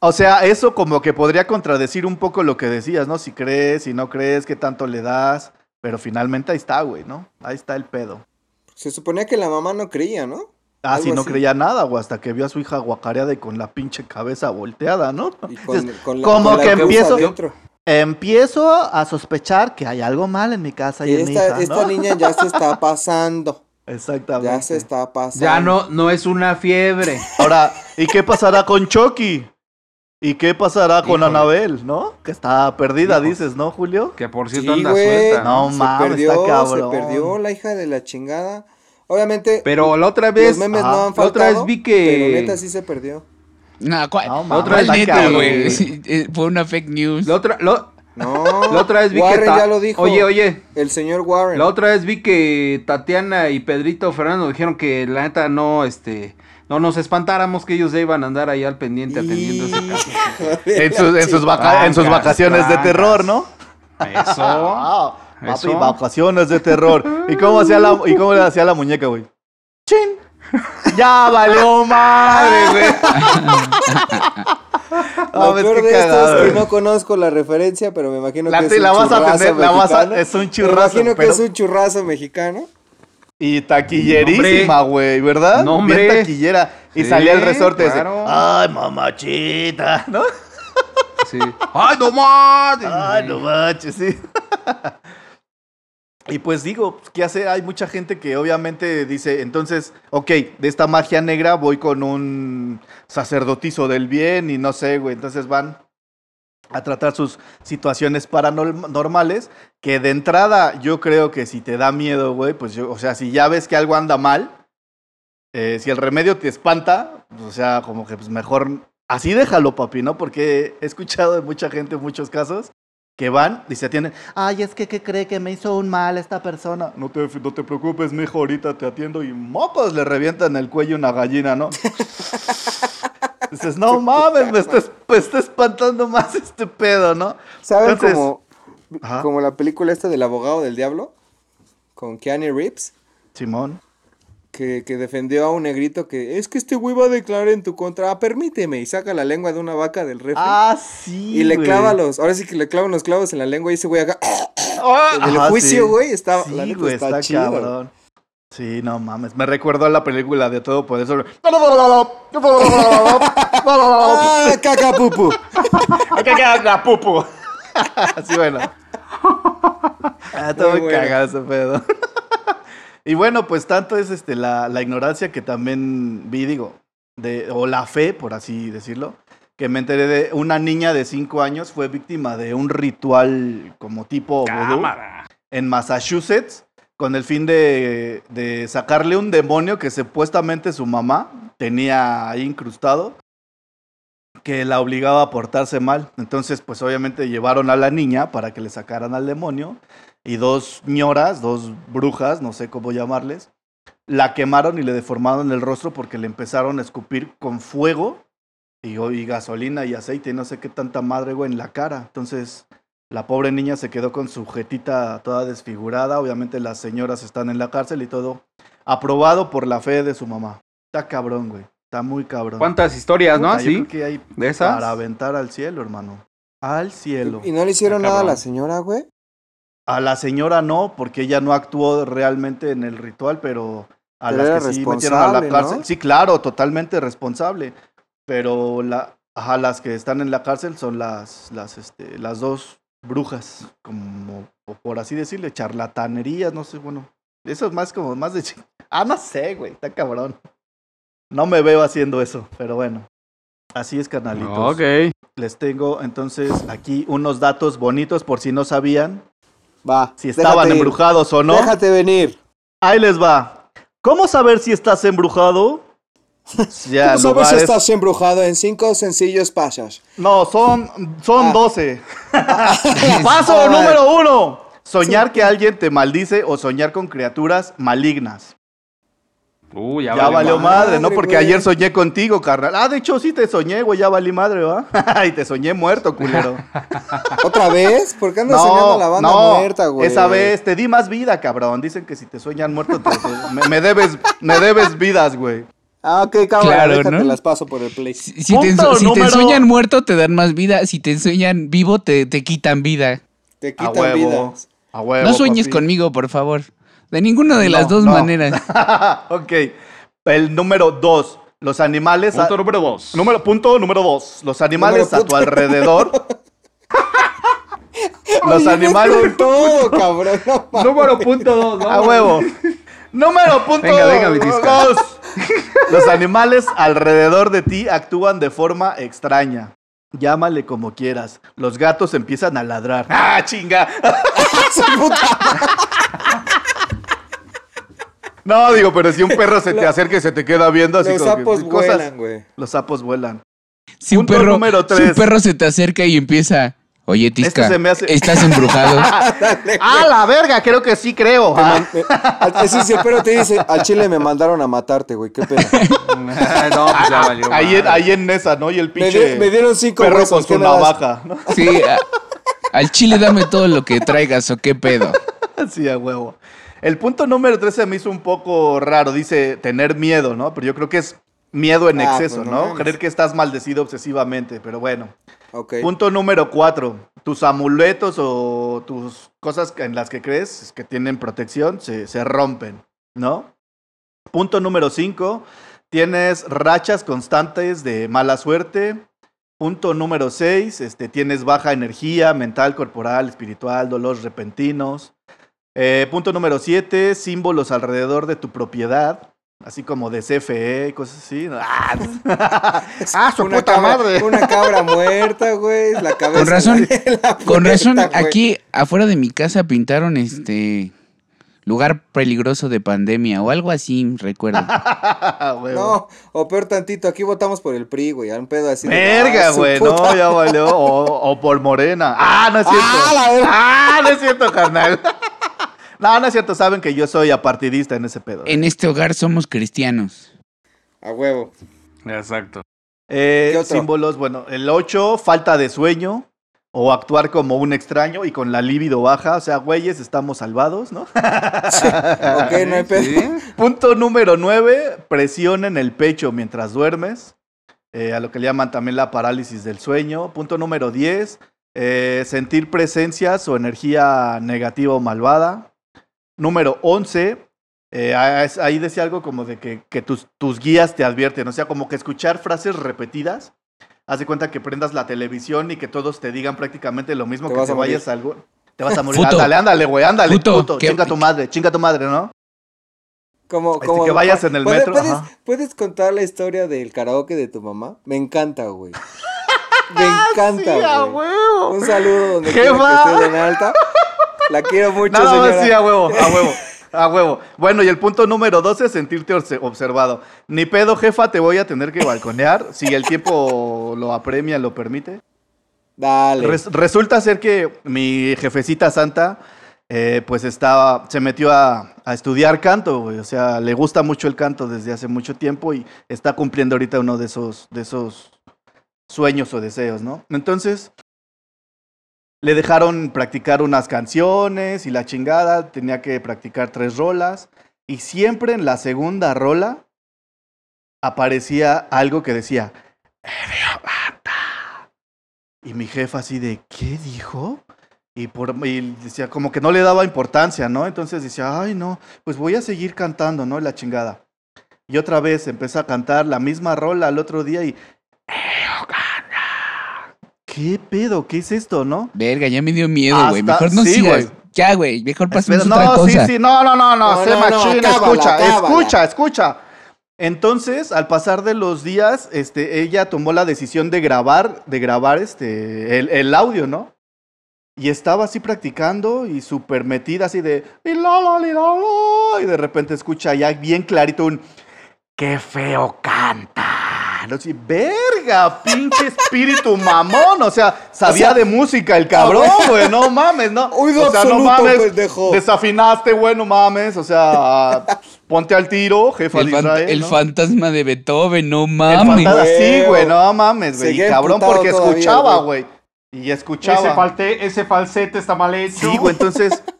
o sea, eso como que podría contradecir un poco lo que decías, ¿no? Si crees, si no crees, qué tanto le das. Pero finalmente ahí está, güey, ¿no? Ahí está el pedo. Se suponía que la mamá no creía, ¿no? Ah, Algo si no así. creía nada, güey, hasta que vio a su hija guacareada y con la pinche cabeza volteada, ¿no? Y con, Dices, con la, como con que causa empiezo- adentro. Empiezo a sospechar que hay algo mal en mi casa y Que en mi esta, hija, esta ¿no? niña ya se está pasando. Exactamente. Ya se está pasando. Ya no, no es una fiebre. Ahora, ¿y qué pasará con Chucky? ¿Y qué pasará con Híjole. Anabel, no? Que está perdida, dices, ¿no, Julio? Que por Sí, cierto anda güey. suelta. No, mames, está cabrón. se perdió la hija de la chingada. Obviamente, Pero la otra los vez, memes ajá, no han la otra faltado. vez vi que- Pero neta sí se perdió. no, ¿cuál? No, mames, Otra vez neta, güey. Eh, Fue una fake news. la otra, lo- No. la otra vez vi Warren que ta- ya lo dijo. Oye, oye, El señor Warren. la otra vez vi que Tatiana y Pedrito Fernando dijeron que la neta no, este, no nos espantáramos que ellos ya iban a andar ahí al pendiente atendiendo ese caso. En la sus, en sus, vaca- en sus Trancas, vacaciones de terror, ¿no? Eso. Papi, Eso. vacaciones de terror. ¿Y cómo hacía la, y cómo le hacía la muñeca, güey? ¡Chin! Ya valió madre, güey. Lo ves peor de esto es que no conozco la referencia, pero me imagino La que es un la vas a churrazo tener, la vas a- mexicano. es un Me churrazo, imagino que pero- es un churrazo mexicano. Y taquillerísima, güey, ¿verdad? No, hombre. Bien taquillera. Y Sí, salía el resorte ese. claro. Ay, mamachita, ¿no? Sí. ¡Ay, no más! Ay, no manches, sí. y pues digo, ¿qué hacer? Hay mucha gente que obviamente dice, entonces, ok, de esta magia negra voy con un sacerdotizo del bien y no sé, güey. Entonces van a tratar sus situaciones paranormales, que de entrada yo creo que si te da miedo, güey, pues yo, o sea, si ya ves que algo anda mal, eh, si el remedio te espanta, o sea, como que pues mejor así déjalo, papi, ¿no? Porque he escuchado de mucha gente en muchos casos que van y se atienden, ay, es que ¿qué cree que me hizo un mal esta persona? No te, no te preocupes, mijo, ahorita te atiendo y mocos le revientan el cuello una gallina, ¿no? Dices, no mames, me está, es- me está espantando más este pedo, ¿no? ¿Saben Entonces- como, Ajá. como la película esta del abogado del diablo? Con Keanu Reeves. Simón. Que, que defendió a un negrito que es que este güey va a declarar en tu contra. Ah, permíteme. Y saca la lengua de una vaca del refri. Ah, sí. y le güey. clava los. Ahora sí que le clavan los clavos en la lengua y ese güey acá. En el Ajá, juicio, sí. güey, está. Sí, la neta güey, está, está, cabrón. Sí, no mames. Me recuerdo a la película de Todo Poder sobre. ¡Ah, caca pupu! La pupu. Así bueno. Ah, todo cagado ese pedo. Y bueno, pues tanto es este la, la ignorancia que también vi, digo, de, o la fe, por así decirlo, que me enteré de una niña de 5 años fue víctima de un ritual como tipo vudú en Massachusetts con el fin de, de sacarle un demonio que supuestamente su mamá tenía ahí incrustado que la obligaba a portarse mal. Entonces, pues obviamente llevaron a la niña para que le sacaran al demonio y dos ñoras, dos brujas, no sé cómo llamarles, la quemaron y le deformaron el rostro porque le empezaron a escupir con fuego y, y gasolina y aceite y no sé qué tanta madre, güey, en la cara. Entonces, la pobre niña se quedó con su jetita toda desfigurada. Obviamente las señoras están en la cárcel y todo aprobado por la fe de su mamá. Está cabrón, güey. Está muy cabrón. ¿Cuántas historias, no? Puta, creo que hay de esas. para aventar al cielo, hermano. Al cielo. ¿Y no le hicieron nada a la señora, güey? A la señora no, porque ella no actuó realmente en el ritual, pero a Pero las que sí metieron a la cárcel. ¿no? Sí, claro, totalmente responsable. Pero la, ajá, las que están en la cárcel son las, las, este, las dos brujas, como o por así decirle, charlatanerías, no sé, bueno. Eso es más como más de chi- Ah, no sé, güey, está cabrón. No me veo haciendo eso, pero bueno. Así es, canalitos. Ok. Les tengo entonces aquí unos datos bonitos por si no sabían Va. si estaban ir. embrujados o no. Déjate venir. Ahí les va. ¿Cómo saber si estás embrujado? Ya, ¿Cómo sabes si estás embrujado en cinco sencillos pasos? No, son, son Ah. 12. Paso número uno. Soñar que alguien te maldice o soñar con criaturas malignas. Uh, ya, Ya, valió valió madre. madre, ¿no? Porque güey. ayer soñé contigo, carnal. Ah, de hecho sí te soñé, güey, ya valí madre, ¿va? y te soñé muerto, culero. ¿Otra vez? ¿Por qué andas soñando a la banda muerta, güey? Esa vez te di más vida, cabrón. Dicen que si te sueñan muerto, te- te- me, me debes, me debes vidas, güey. Ah, ok, cabrón. Claro, déjate ¿no? las paso por el play. Si, si te, si te ensueñan muerto, te dan más vida. Si te ensueñan vivo, te, te quitan vida. Te A quitan huevo. vidas. A huevo, No sueñes papi. conmigo, por favor. De ninguna de las dos no. maneras. ok. El número dos. Los animales. a- Punto número dos. número, punto número dos. Los animales Número a tu alrededor. los Oye, animales. todo, cabrón. no. Número punto dos, ¿no? A huevo. Número punto Venga, venga, mi dos. Los animales alrededor de ti actúan de forma extraña. Llámale como quieras. Los gatos empiezan a ladrar. ¡Ah, chinga! No, digo, pero si un perro se te acerca y se te queda viendo así Los como que- sapos cosas- vuelan, güey. Los sapos vuelan. Si un, Punto perro, número si un tres. perro se te acerca y empieza. Oye, Tisca, Este se me hace- estás embrujado. ¡Ah, la verga! Creo que sí creo. Te man- Ese sí, el perro te dice, al chile me mandaron a matarte, güey. Qué pena. no, pues ya valió. Ahí en, madre. ahí en esa, ¿no? Y el Me, pinche di- me dieron cinco perro huesos. con ¿qué su me das? navaja, ¿no? Sí, a- al chile dame todo lo que traigas o qué pedo. Sí, a huevo. El punto número 13 me hizo un poco raro. Dice tener miedo, ¿no? Pero yo creo que es miedo en Ah, exceso, pues no ¿no? mames. Creer que estás maldecido obsesivamente, pero bueno. Ok. Punto número 4. Tus amuletos o tus cosas en las que crees que tienen protección se, se rompen, ¿no? Punto número 5. Tienes rachas constantes de mala suerte. Punto número 6. Este, tienes baja energía mental, corporal, espiritual, dolores repentinos. Eh, punto número 7. Símbolos alrededor de tu propiedad. así como de CFE y cosas así. Ah, Ah, su Una puta cabra, madre. una cabra muerta, güey. La cabeza Con razón, de la con razón, güey. aquí afuera de mi casa pintaron este lugar peligroso de pandemia o algo así, recuerdo. huevo. No, o peor tantito, aquí votamos por el PRI, güey. A un pedo así. Verga, ah, güey, no, ya valió. O, o por Morena. Ah, no es cierto. Ah, la. Ah, no es cierto, carnal. No, no es cierto, saben que yo soy apartidista en ese pedo. En este hogar somos cristianos. A huevo. Exacto. Eh, ¿Qué otro? símbolos, bueno, el 8, falta de sueño o actuar como un extraño y con la libido baja, o sea, güeyes, estamos salvados, ¿no? Ok, no hay pedo. Punto número 9, presión en el pecho mientras duermes, eh, a lo que le llaman también la parálisis del sueño. Punto número 10, eh, sentir presencias o energía negativa o malvada. Número 11, eh, ah, ahí decía algo como de que, que tus, tus guías te advierten, o sea, como que escuchar frases repetidas. Haz de cuenta que prendas la televisión y que todos te digan prácticamente lo mismo, Te que te vayas a algo. Te vas a morir. Puto. Ándale, ándale, güey, ándale, Puto, puto. Chinga tu madre, chinga tu madre, ¿no? Como, Este, como, que vayas en el ¿puedes- metro, ¿puedes, ajá. ¿Puedes contar la historia del karaoke de tu mamá? Me encanta, güey. Me encanta, Sí, güey. Un saludo donde Jefa. quiera que esté en alta. La quiero mucho, Nada más sí, a huevo, a huevo. A huevo. Bueno, y el punto número 12, sentirte obse- observado. Ni pedo, jefa, te voy a tener que balconear. Si el tiempo lo apremia, lo permite. Dale. Res- resulta ser que mi jefecita santa, eh, pues estaba, se metió a, a estudiar canto, güey. O sea, le gusta mucho el canto desde hace mucho tiempo y está cumpliendo ahorita uno de esos, de esos sueños o deseos, ¿no? Entonces, le dejaron practicar unas canciones y la chingada, tenía que practicar tres rolas. Y siempre en la segunda rola aparecía algo que decía. Y mi jefa así de, ¿qué dijo? Y, por, y decía, como que no le daba importancia, ¿no? Entonces decía, ay, no, pues voy a seguir cantando, ¿no? La chingada. Y otra vez empecé a cantar la misma rola al otro día y... ¿Qué pedo? ¿Qué es esto, no? Verga, ya me dio miedo, güey. Hasta- Mejor no sí, sigas. güey. Ya, güey. Mejor pasemos a otra no, cosa. sí, sí, no, no, no, no, No, sé no, no, machín, acábala, escucha, acábala. escucha, escucha. Entonces, al pasar de los días, este, ella tomó la decisión de grabar, de grabar este, el, el audio, ¿no? Y estaba así practicando y súper metida así de... Y, la, la, li, la, la, y de repente escucha ya bien clarito un... ¡Qué feo canta! No, sí, verga, pinche espíritu mamón. O sea, sabía O sea, de música el cabrón, güey. No mames, no. Oído o sea, no mames. pendejo. Desafinaste, güey, no mames. O sea, ponte al tiro, jefa el, de fan- Israel. el ¿no? fantasma de Beethoven, no El mames. fantasma, sí, güey, no mames, güey. Cabrón porque todavía, escuchaba, güey. Y Ese, escuchaba. falte, ese falsete está mal hecho. Sí, güey, entonces.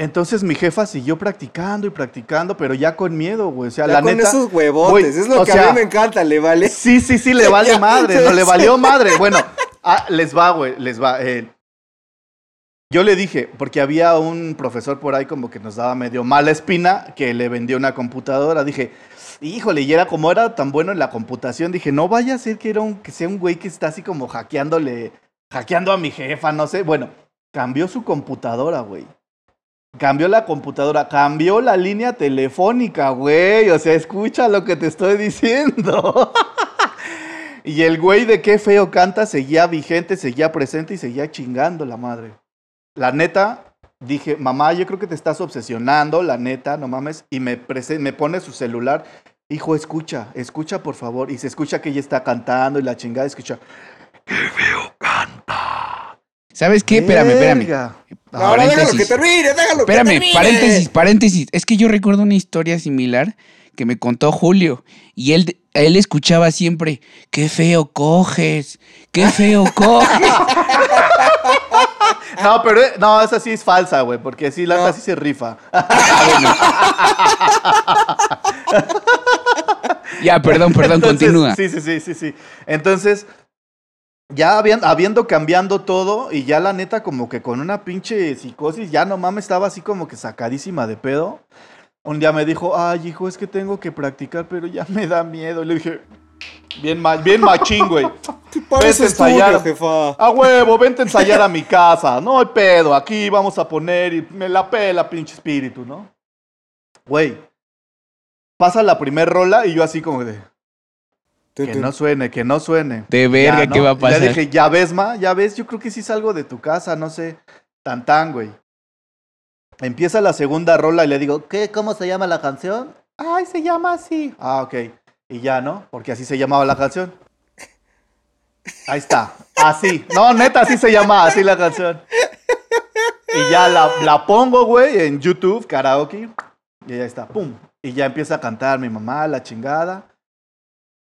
Entonces mi jefa siguió practicando y practicando, pero ya con miedo, güey. O sea, Ya la con neta. esos huevotes. güey, es lo que sea, a mí me encanta, le vale. Sí, sí, sí, le vale madre, no le valió madre. Bueno, ah, les va, güey, les va. eh, yo le dije, porque había un profesor por ahí como que nos daba medio mala espina que le vendió una computadora. Dije, híjole, y era como era tan bueno en la computación, dije, no vaya a ser que, era un, que sea un güey que está así como hackeándole, hackeando a mi jefa, no sé. Bueno, cambió su computadora, güey. Cambió la computadora, cambió la línea telefónica, güey. O sea, escucha lo que te estoy diciendo. y el güey de qué feo canta seguía vigente, seguía presente y seguía chingando la madre. La neta, dije, mamá, yo creo que te estás obsesionando, la neta, no mames. Y me, pone su celular. Hijo, escucha, escucha por favor. Y se escucha que ella está cantando y la chingada escucha. ¿Sabes qué? Espérame, espérame. Ahora déjalo que termine, déjalo que Espérame, termine. paréntesis, paréntesis. Es que yo recuerdo una historia similar que me contó Julio. Y él, él escuchaba siempre, qué feo coges, qué feo coges. No, pero eh, no, esa sí es falsa, güey, porque sí, la No. sí se rifa. ya, perdón, perdón, Entonces, continúa. Sí, sí, sí, sí, sí. Entonces, ya habiendo, habiendo cambiando todo y ya la neta como que con una pinche psicosis, ya no mames, estaba así como que sacadísima de pedo. Un día me dijo, ay, hijo, es que tengo que practicar, pero ya me da miedo. Y le dije, bien, ma- bien machín, güey. Vete a ensayar. jefa. A huevo, vente a ensayar a mi casa. No hay pedo, aquí vamos a poner y me la pela, pinche espíritu, ¿no? Güey. pasa la primer rola y yo así como de, que no suene, que no suene. De verga, Ya, ¿qué va a Y pasar? Ya dije, ya ves, ma, ya ves, yo creo que sí salgo de tu casa, no sé. Tan tan, güey. Empieza la segunda rola y le digo, ¿qué? ¿Cómo se llama la canción? Ay, se llama así. Ah, ok. Y ya, ¿no? Porque así se llamaba la canción. Ahí está. Así. No, neta, así se llama así la canción. Y ya la, la pongo, güey, en YouTube, karaoke. Y ya está, pum. Y ya empieza a cantar mi mamá, la chingada.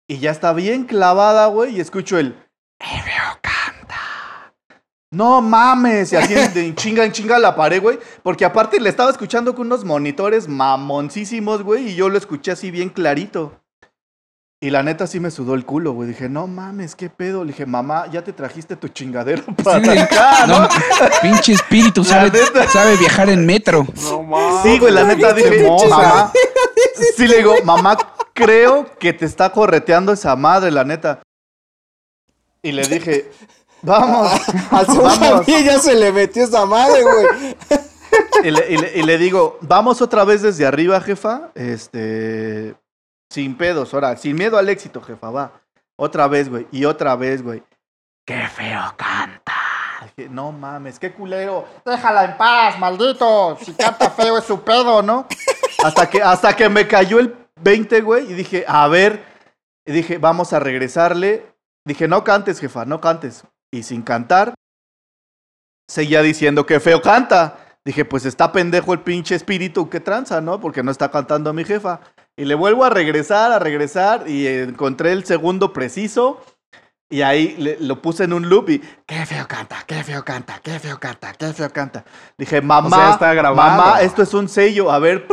Y ya está bien clavada, güey, y escucho el... "Qué feo canta". No mames, y así de chinga en chinga la paré, güey. Porque aparte le estaba escuchando con unos monitores mamoncísimos, güey, y yo lo escuché así bien clarito. Y la neta sí me sudó el culo, güey. Dije, no mames, qué pedo. Le dije, mamá, ya te trajiste tu chingadero para Sí, acá, ¿no? No, pinche espíritu, sabe, neta. sabe viajar en metro. No mames. Sí, güey, la neta dije, Pinche mamá. Sí, le digo, mamá, creo que te está correteando esa madre, la neta. Y le dije, vamos, Sol vamos. también ya se le metió esa madre, güey. Y le, y le- y le digo, vamos otra vez desde arriba, jefa. Este, sin pedos, ahora, sin miedo al éxito, jefa, va. Otra vez, güey, y otra vez, güey. Qué feo canta. No mames, qué culero. Déjala en paz, maldito. Si canta feo es su pedo, ¿no? Hasta que, hasta que me cayó el 20, güey, y dije, a ver, y dije, vamos a regresarle. Dije, no cantes, jefa, no cantes. Y sin cantar, seguía diciendo que feo canta. Dije, pues está pendejo el pinche espíritu que tranza, ¿no? Porque no está cantando mi jefa. Y le vuelvo a regresar, a regresar, y encontré el segundo preciso. Y ahí le- lo puse en un loop y, qué feo canta, qué feo canta, qué feo canta, qué feo canta. Dije, mamá, sea, está grabado. mamá, esto es un sello, a ver.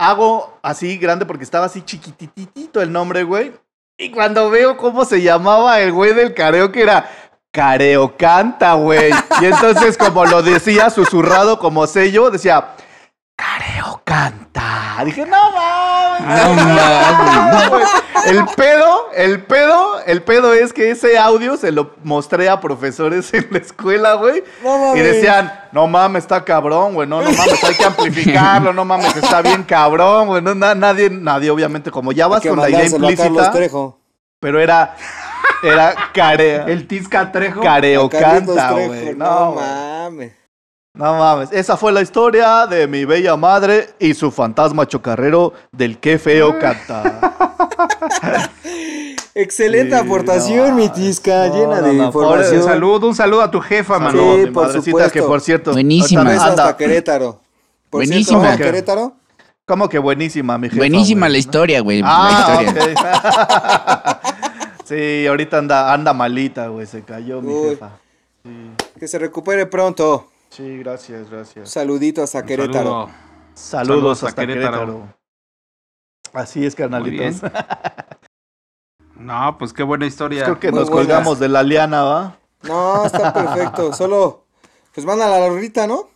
Hago así grande porque estaba así chiquititito el nombre, güey. Y cuando veo cómo se llamaba el güey del careo, que era Careo Canta, güey. Y entonces, como lo decía susurrado como sello, decía Canta. Dije, no mames. No mames. güey. El pedo, el pedo, el pedo es que ese audio se lo mostré a profesores en la escuela, güey. No Y decían, no mames, está cabrón, güey, no, no mames, hay que amplificarlo, no mames, está bien cabrón, güey. No, na- nadie, nadie, obviamente, como ya vas con la idea implícita, pero era, era care, El Tizca Trejo. careo canta, güey. No, No, mames. No mames. Esa fue la historia de mi bella madre y su fantasma chocarrero del qué feo canta. Excelente Sí, aportación, no, mi Tisca, no, llena no, de no, información. Un saludo, un saludo a tu jefa, Saludos, mano. Sí, mi por supuesto. que por cierto. Buenísima. anda- hasta Querétaro. Por Buenísima. cierto, ¿vamos a ¿Qué? Querétaro? ¿Cómo que buenísima, mi jefa? Buenísima la historia, güey. la Ah, historia. ok. sí, ahorita anda, anda malita, güey. Se cayó mi jefa. Sí, Que se recupere pronto. Sí, gracias, gracias. Saluditos a Querétaro. saludo. Saludos, Saludos a Querétaro. Querétaro. Así es, carnalitos. No, pues qué buena historia. Creo que Muy nos buenas. colgamos de la liana, ¿va? No, está perfecto. Solo, pues van a la lorrita, ¿no?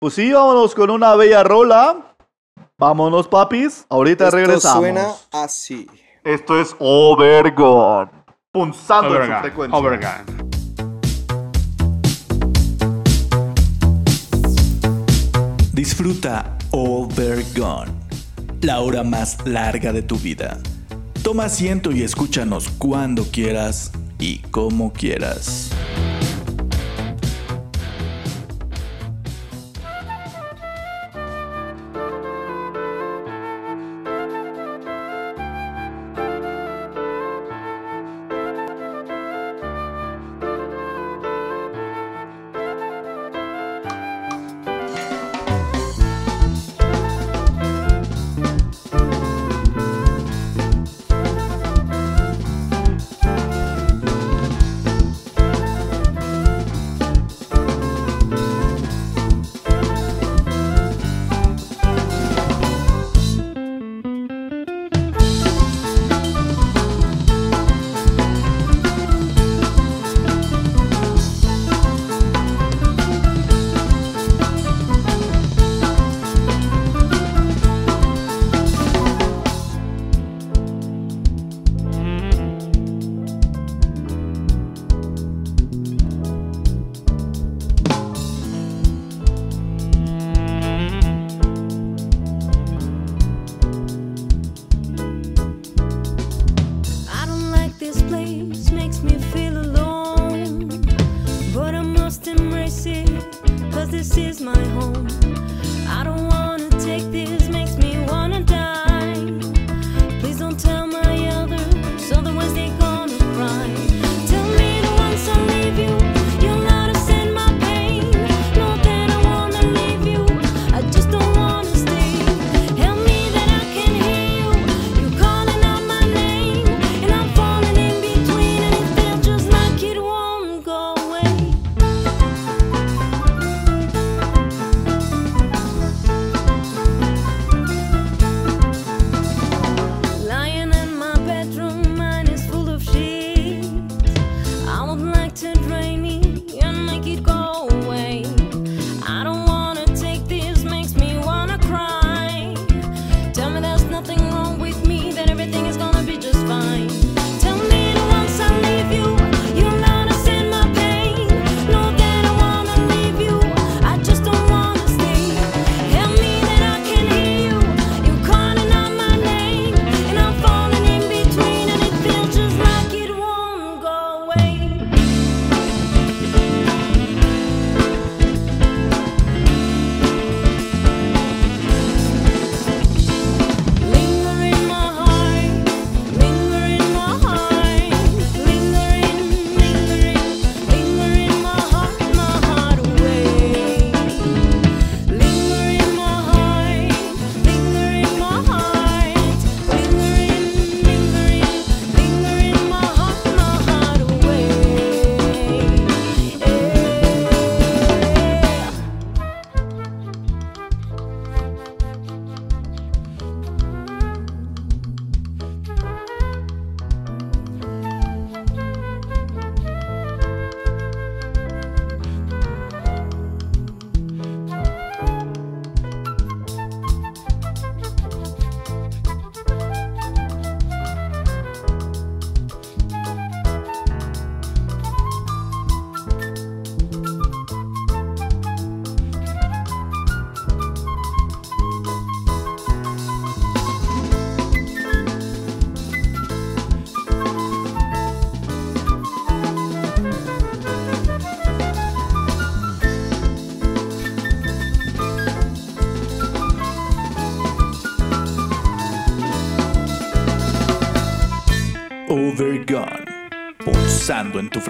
Pues sí, vámonos con una bella rola. Vámonos, papis. Ahorita Esto regresamos. suena así. Esto es Overgone. Punzando en su frecuencia. Overgun. Disfruta Overgone, la hora más larga de tu vida. Toma asiento y escúchanos cuando quieras y como quieras.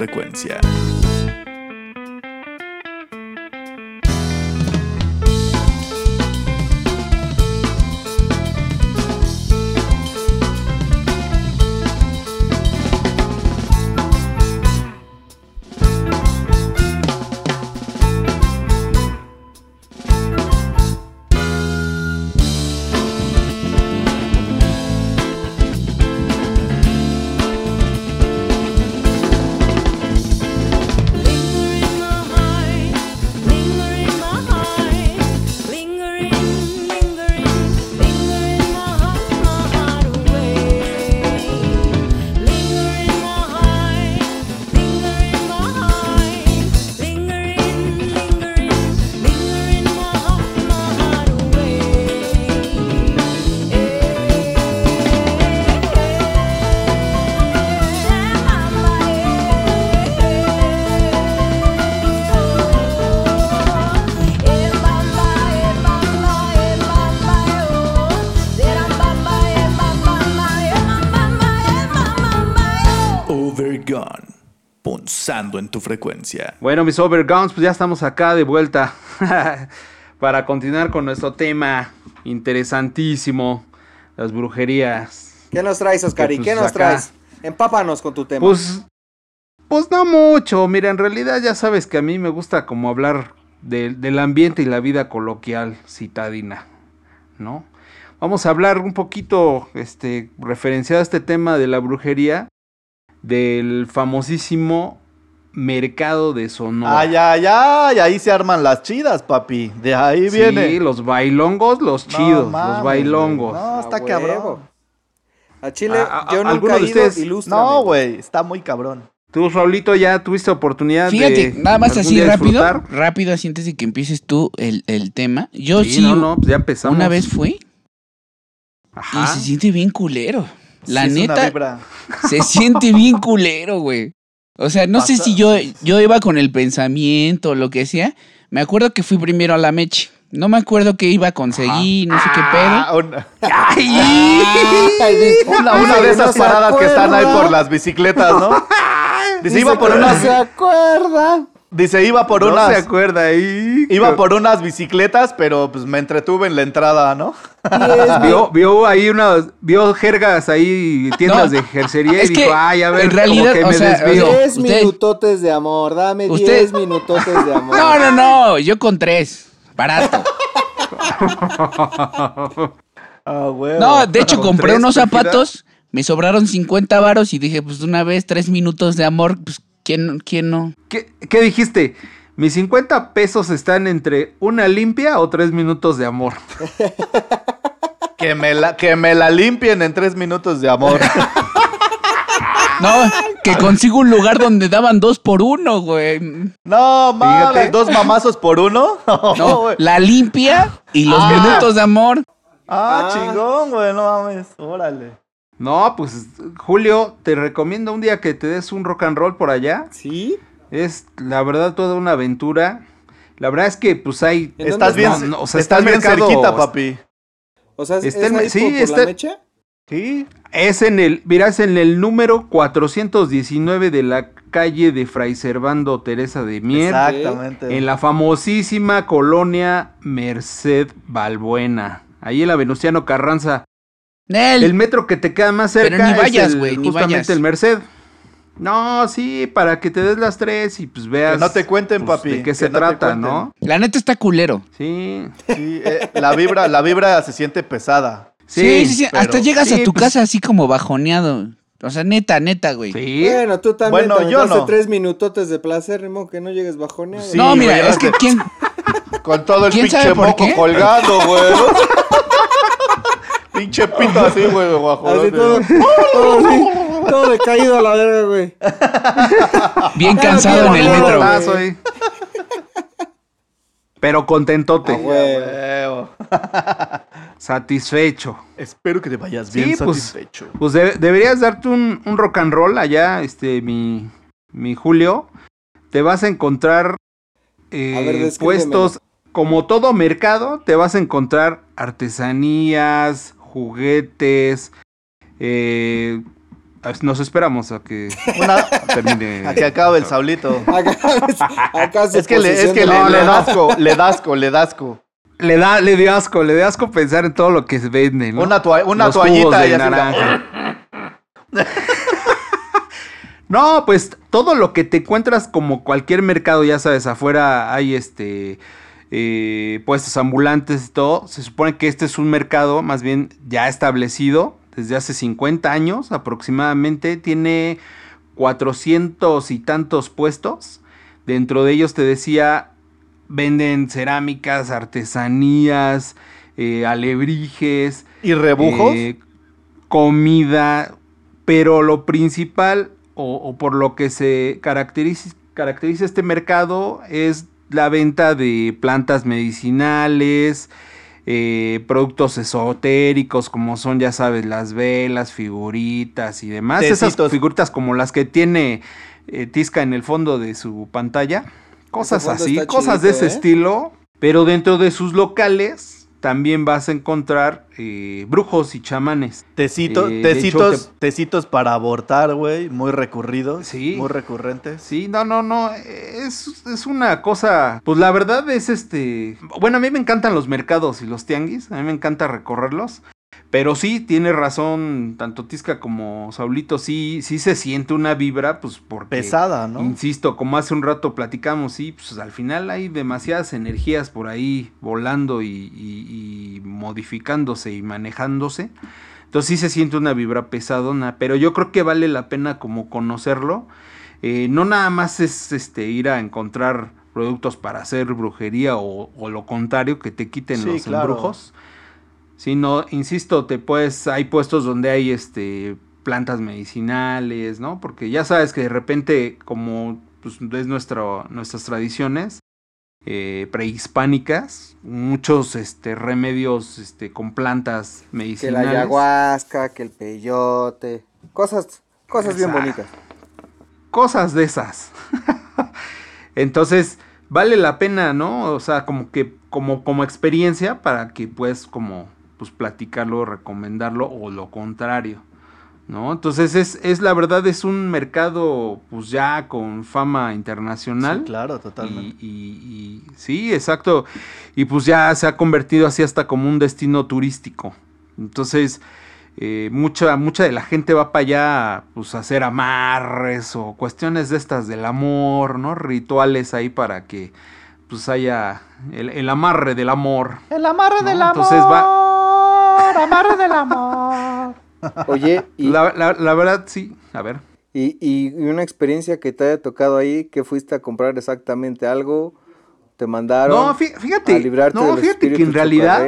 Frecuencia. En tu frecuencia. Bueno, mis Overguns, pues ya estamos acá de vuelta para continuar con nuestro tema interesantísimo, las brujerías. ¿Qué nos traes, Oscari? pues, ¿Qué nos acá- traes? Empápanos con tu tema. Pues, pues no mucho, mira, en realidad ya sabes que a mí me gusta como hablar de- del ambiente y la vida coloquial citadina, ¿no? Vamos a hablar un poquito, este, referenciado a este tema de la brujería, del famosísimo mercado de Sonora. Ay, ay, ay, ahí se arman las chidas, papi. De ahí Sí, viene. los bailongos, los No chidos, mames, los bailongos. No, está cabrón. A Chile, A- a- yo nunca ¿alguno he de ido, ustedes? No, güey, está muy cabrón. Tú, Raulito, ya tuviste oportunidad Fíjate, de nada más así rápido, disfrutar? rápido, así antes de que empieces tú el, el tema. Yo sí, Sí, no, no, pues ya empezamos. una vez fui y Ajá. se siente bien culero. La Sí, es una neta, vibra. se siente bien culero, güey. O sea, no sé si yo, yo iba con el pensamiento o lo que sea, Me acuerdo que fui primero a la meche. No me acuerdo qué iba a conseguir, no sé qué Ah, pedo. una, una- una de esas paradas que están ahí por las bicicletas, ¿no? Dice, iba por no unas, se acuerda. Dice, iba por no se unas, acuerda ahí. iba por unas bicicletas, pero pues me entretuve en la entrada, ¿no? Vio, vio ahí unas, vio jergas ahí, tiendas No, de jercería es y que, dijo, ay, a ver, en como realidad, que o me sea, desvío. o sea, Diez Usted- minutotes de amor, dame Usted- diez minutotes de amor. No, no, no, yo con tres. Barato. Ah, huevo. No, de hecho compré unos zapatos, me sobraron 50 varos y dije, pues de una vez, tres minutos de amor, pues ¿quién, quién no? ¿Qué, qué dijiste? Mis 50 pesos están entre una limpia o tres minutos de amor. Que me la, que me la limpien en tres minutos de amor. No, que consigo un lugar donde daban dos por uno, güey. No, mames, dos mamazos por uno. No, güey. la limpia y los Ah. minutos de amor. Ah, Ah. chingón, güey, no mames. Órale. No, pues Julio, te recomiendo un día que te des un rock and roll por allá. ¿Sí? Es la verdad toda una aventura. La verdad es que pues hay... ¿En Estás bien, No, no, o sea, estás bien mercado- cerquita, papi. O sea, ¿es, Está es sí, por está- la mecha? Sí. Es en el, mirás, en el número 419 de la calle de Fray Servando Teresa de Mier. Exactamente. En la famosísima colonia Merced Balbuena. Ahí en la Venustiano Carranza. Nel, El metro que te queda más cerca Pero ni vayas, es el- güey, ni justamente vayas. el Merced. No, sí, para que te des las tres y pues veas. Que no te cuenten, pues, papi, De qué que se no trata. ¿no? la neta está culero. Sí. Sí, eh, la vibra, la vibra se siente pesada. Sí, sí, sí. pero- Hasta llegas a tu pues- casa así como bajoneado. O sea, neta, neta, güey. Sí. Bueno, tú también Bueno, te yo no. tres minutotes de placer, Rimo, que no llegues bajoneado. Sí, no, mira, güey, es que quién. Con todo el ¿Quién pinche moco qué? colgando, güey. Pinche pito así, güey, Así guajolote. todo, todo, así, todo decaído a la verga, güey. Bien cansado en el metro. soy. Pero contentote, Ah, güey. Huevo. satisfecho. Espero que te vayas bien Sí, pues, satisfecho. Pues de- deberías darte un, un rock and roll allá, este, mi, mi Julio. Te vas a encontrar eh, A ver, descríbemelo. puestos, como todo mercado, te vas a encontrar artesanías, juguetes. eh, nos esperamos a que Una, termine. a que acabe el saulito. Acá, Es que le, es que le, le dasco, le dasco, le dasco. Le da, le dio asco, le dio asco pensar en todo lo que se vende, ¿no? Una, toa- una Los toallita jugos de y así, naranja. No, pues todo lo que te encuentras como cualquier mercado, ya sabes, afuera hay este eh, puestos ambulantes y todo. Se supone que este es un mercado más bien ya establecido desde hace 50 años aproximadamente. Tiene 400 y tantos puestos. Dentro de ellos te decía, venden cerámicas, artesanías, eh, alebrijes. ¿Y rebujos? Eh, comida, pero lo principal o, o por lo que se caracteriza, caracteriza este mercado es la venta de plantas medicinales, eh, productos esotéricos como son, ya sabes, las velas, figuritas y demás. Esas figuritas como las que tiene eh, Tisca en el fondo de su pantalla. Cosas así, cosas de ese ¿eh? estilo. Pero dentro de sus locales también vas a encontrar eh, brujos y chamanes. Tecito- eh, tecitos, hecho, tecitos para abortar, güey. Muy recurridos. Sí. Muy recurrentes. Sí, no, no, no. Es, es una cosa. Pues la verdad es este. Bueno, a mí me encantan los mercados y los tianguis. A mí me encanta recorrerlos. Pero sí, tiene razón, tanto Tisca como Saulito, sí, sí se siente una vibra, pues porque... Pesada, ¿no? Insisto, como hace un rato platicamos, sí, pues al final hay demasiadas energías por ahí volando y, y- y modificándose y manejándose. Entonces sí se siente una vibra pesadona, pero yo creo que vale la pena como conocerlo. Eh, no nada más es este ir a encontrar productos para hacer brujería o, o lo contrario, que te quiten Sí, los claro. embrujos. Sino, insisto, te puedes, hay puestos donde hay este plantas medicinales, ¿no? Porque ya sabes que de repente, como pues, es nuestro, nuestras tradiciones eh, prehispánicas, muchos este, remedios este, con plantas Que medicinales. la ayahuasca, que el peyote. Cosas, cosas bien bonitas. cosas de esas. Entonces, vale la pena, ¿no? O sea, como que, como, como experiencia para que puedas como, pues platicarlo, recomendarlo o lo contrario, ¿no? Entonces es, es la verdad, es un mercado, pues ya con fama internacional. Sí, claro, totalmente. Y, y- y- sí, exacto. Y pues ya se ha convertido así hasta como un destino turístico. Entonces, eh, mucha, mucha de la gente va para allá pues, a hacer amarres o cuestiones de estas del amor, ¿no? Rituales ahí para que pues haya el, el amarre del amor. El amarre ¿no? del amor. Entonces va. Amarre del amor. Oye, y, La, la- la verdad, sí. A ver. y, y una experiencia que te haya tocado ahí, que fuiste a comprar exactamente algo, te mandaron No, fí- fíjate. a librarte no, de los fíjate que en realidad.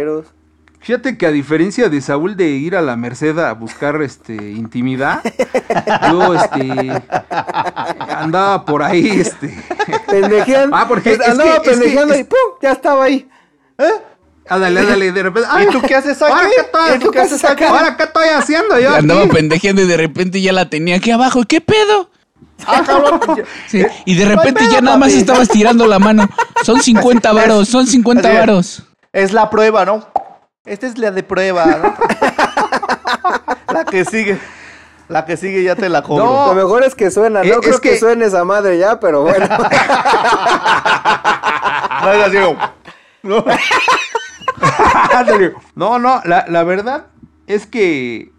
Fíjate que a diferencia de Saúl de ir a la Merced a buscar este intimidad, yo este andaba por ahí este Pendejeando. Ah, porque es andaba que- es que- y ¡pum! Ya estaba ahí. Ándale, ándale, de repente. ¿Y tú qué haces aquí? Ahora, ¿qué ¿Y tú qué haces aquí? ahora, ¿qué estoy haciendo yo? Andaba pendejeando y de repente ya la tenía aquí abajo. ¿Qué pedo? Ah, cabrón. Sí, Y de repente ya nada más estabas tirando la mano. Son 50 varos, son 50 Así es. varos. Es la prueba, ¿no? Esta es la de prueba, ¿no? la que sigue. La que sigue ya te la cobro. No. Lo mejor es que suena. Eh, No es creo que... que- suene esa madre ya, pero bueno. No, es así como, no. No, no, la, verdad es que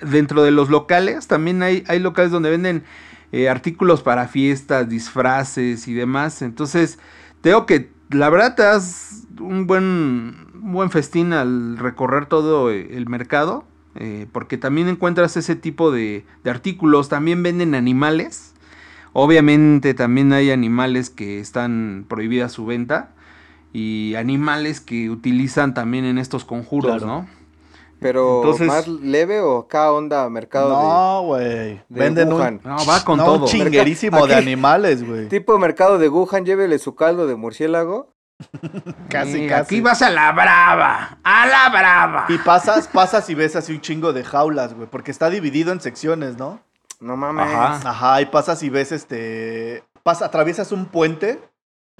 dentro de los locales también hay, locales donde venden eh, artículos para fiestas, disfraces y demás. Entonces, tengo que, la verdad, te das un buen, buen festín al recorrer todo eh, el mercado. eh, porque también encuentras ese tipo de, de artículos. También venden animales. Obviamente también hay animales que están prohibidas su venta y animales que utilizan también en estos conjuros, Claro. ¿no? Pero Entonces- más leve o acá onda mercado No, güey. de, de Venden Wuhan. un, No, va con no, todo. un chinguerísimo de Aquí- animales, güey. Tipo mercado de Wuhan, llévele su caldo de murciélago. Casi, Eh, casi. Aquí vas a la brava, a la brava. Y pasas, pasas y ves así un chingo de jaulas, güey. Porque está dividido en secciones, ¿no? No mames. Ajá. Ajá, y pasas y ves este. Pasa, atraviesas un puente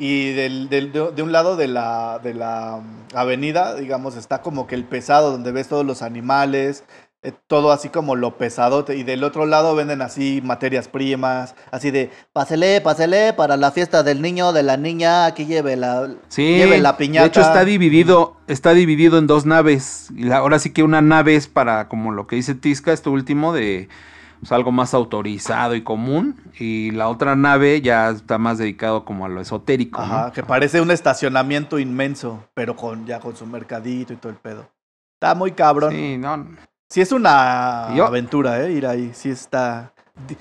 y del, del- de, un lado de la, de la mm, avenida, digamos, está como que el pesado, donde ves todos los animales, eh, todo así como lo pesadote. Y del otro lado venden así materias primas, así de, pásele, pásele para la fiesta del niño, de la niña, aquí lleve la, Sí, lleve la piñata. de hecho está dividido, está dividido en dos naves. Y la- ahora sí que una nave es para, como lo que dice Tisca, esto último, de pues, algo más autorizado y común. Y la otra nave ya está más dedicado como a lo esotérico. ¿no? Ajá, que parece un estacionamiento inmenso, pero con ya con su mercadito y todo el pedo. Está muy cabrón. Sí, Sí, no. es una Yo- aventura, ¿eh? Ir ahí, sí está.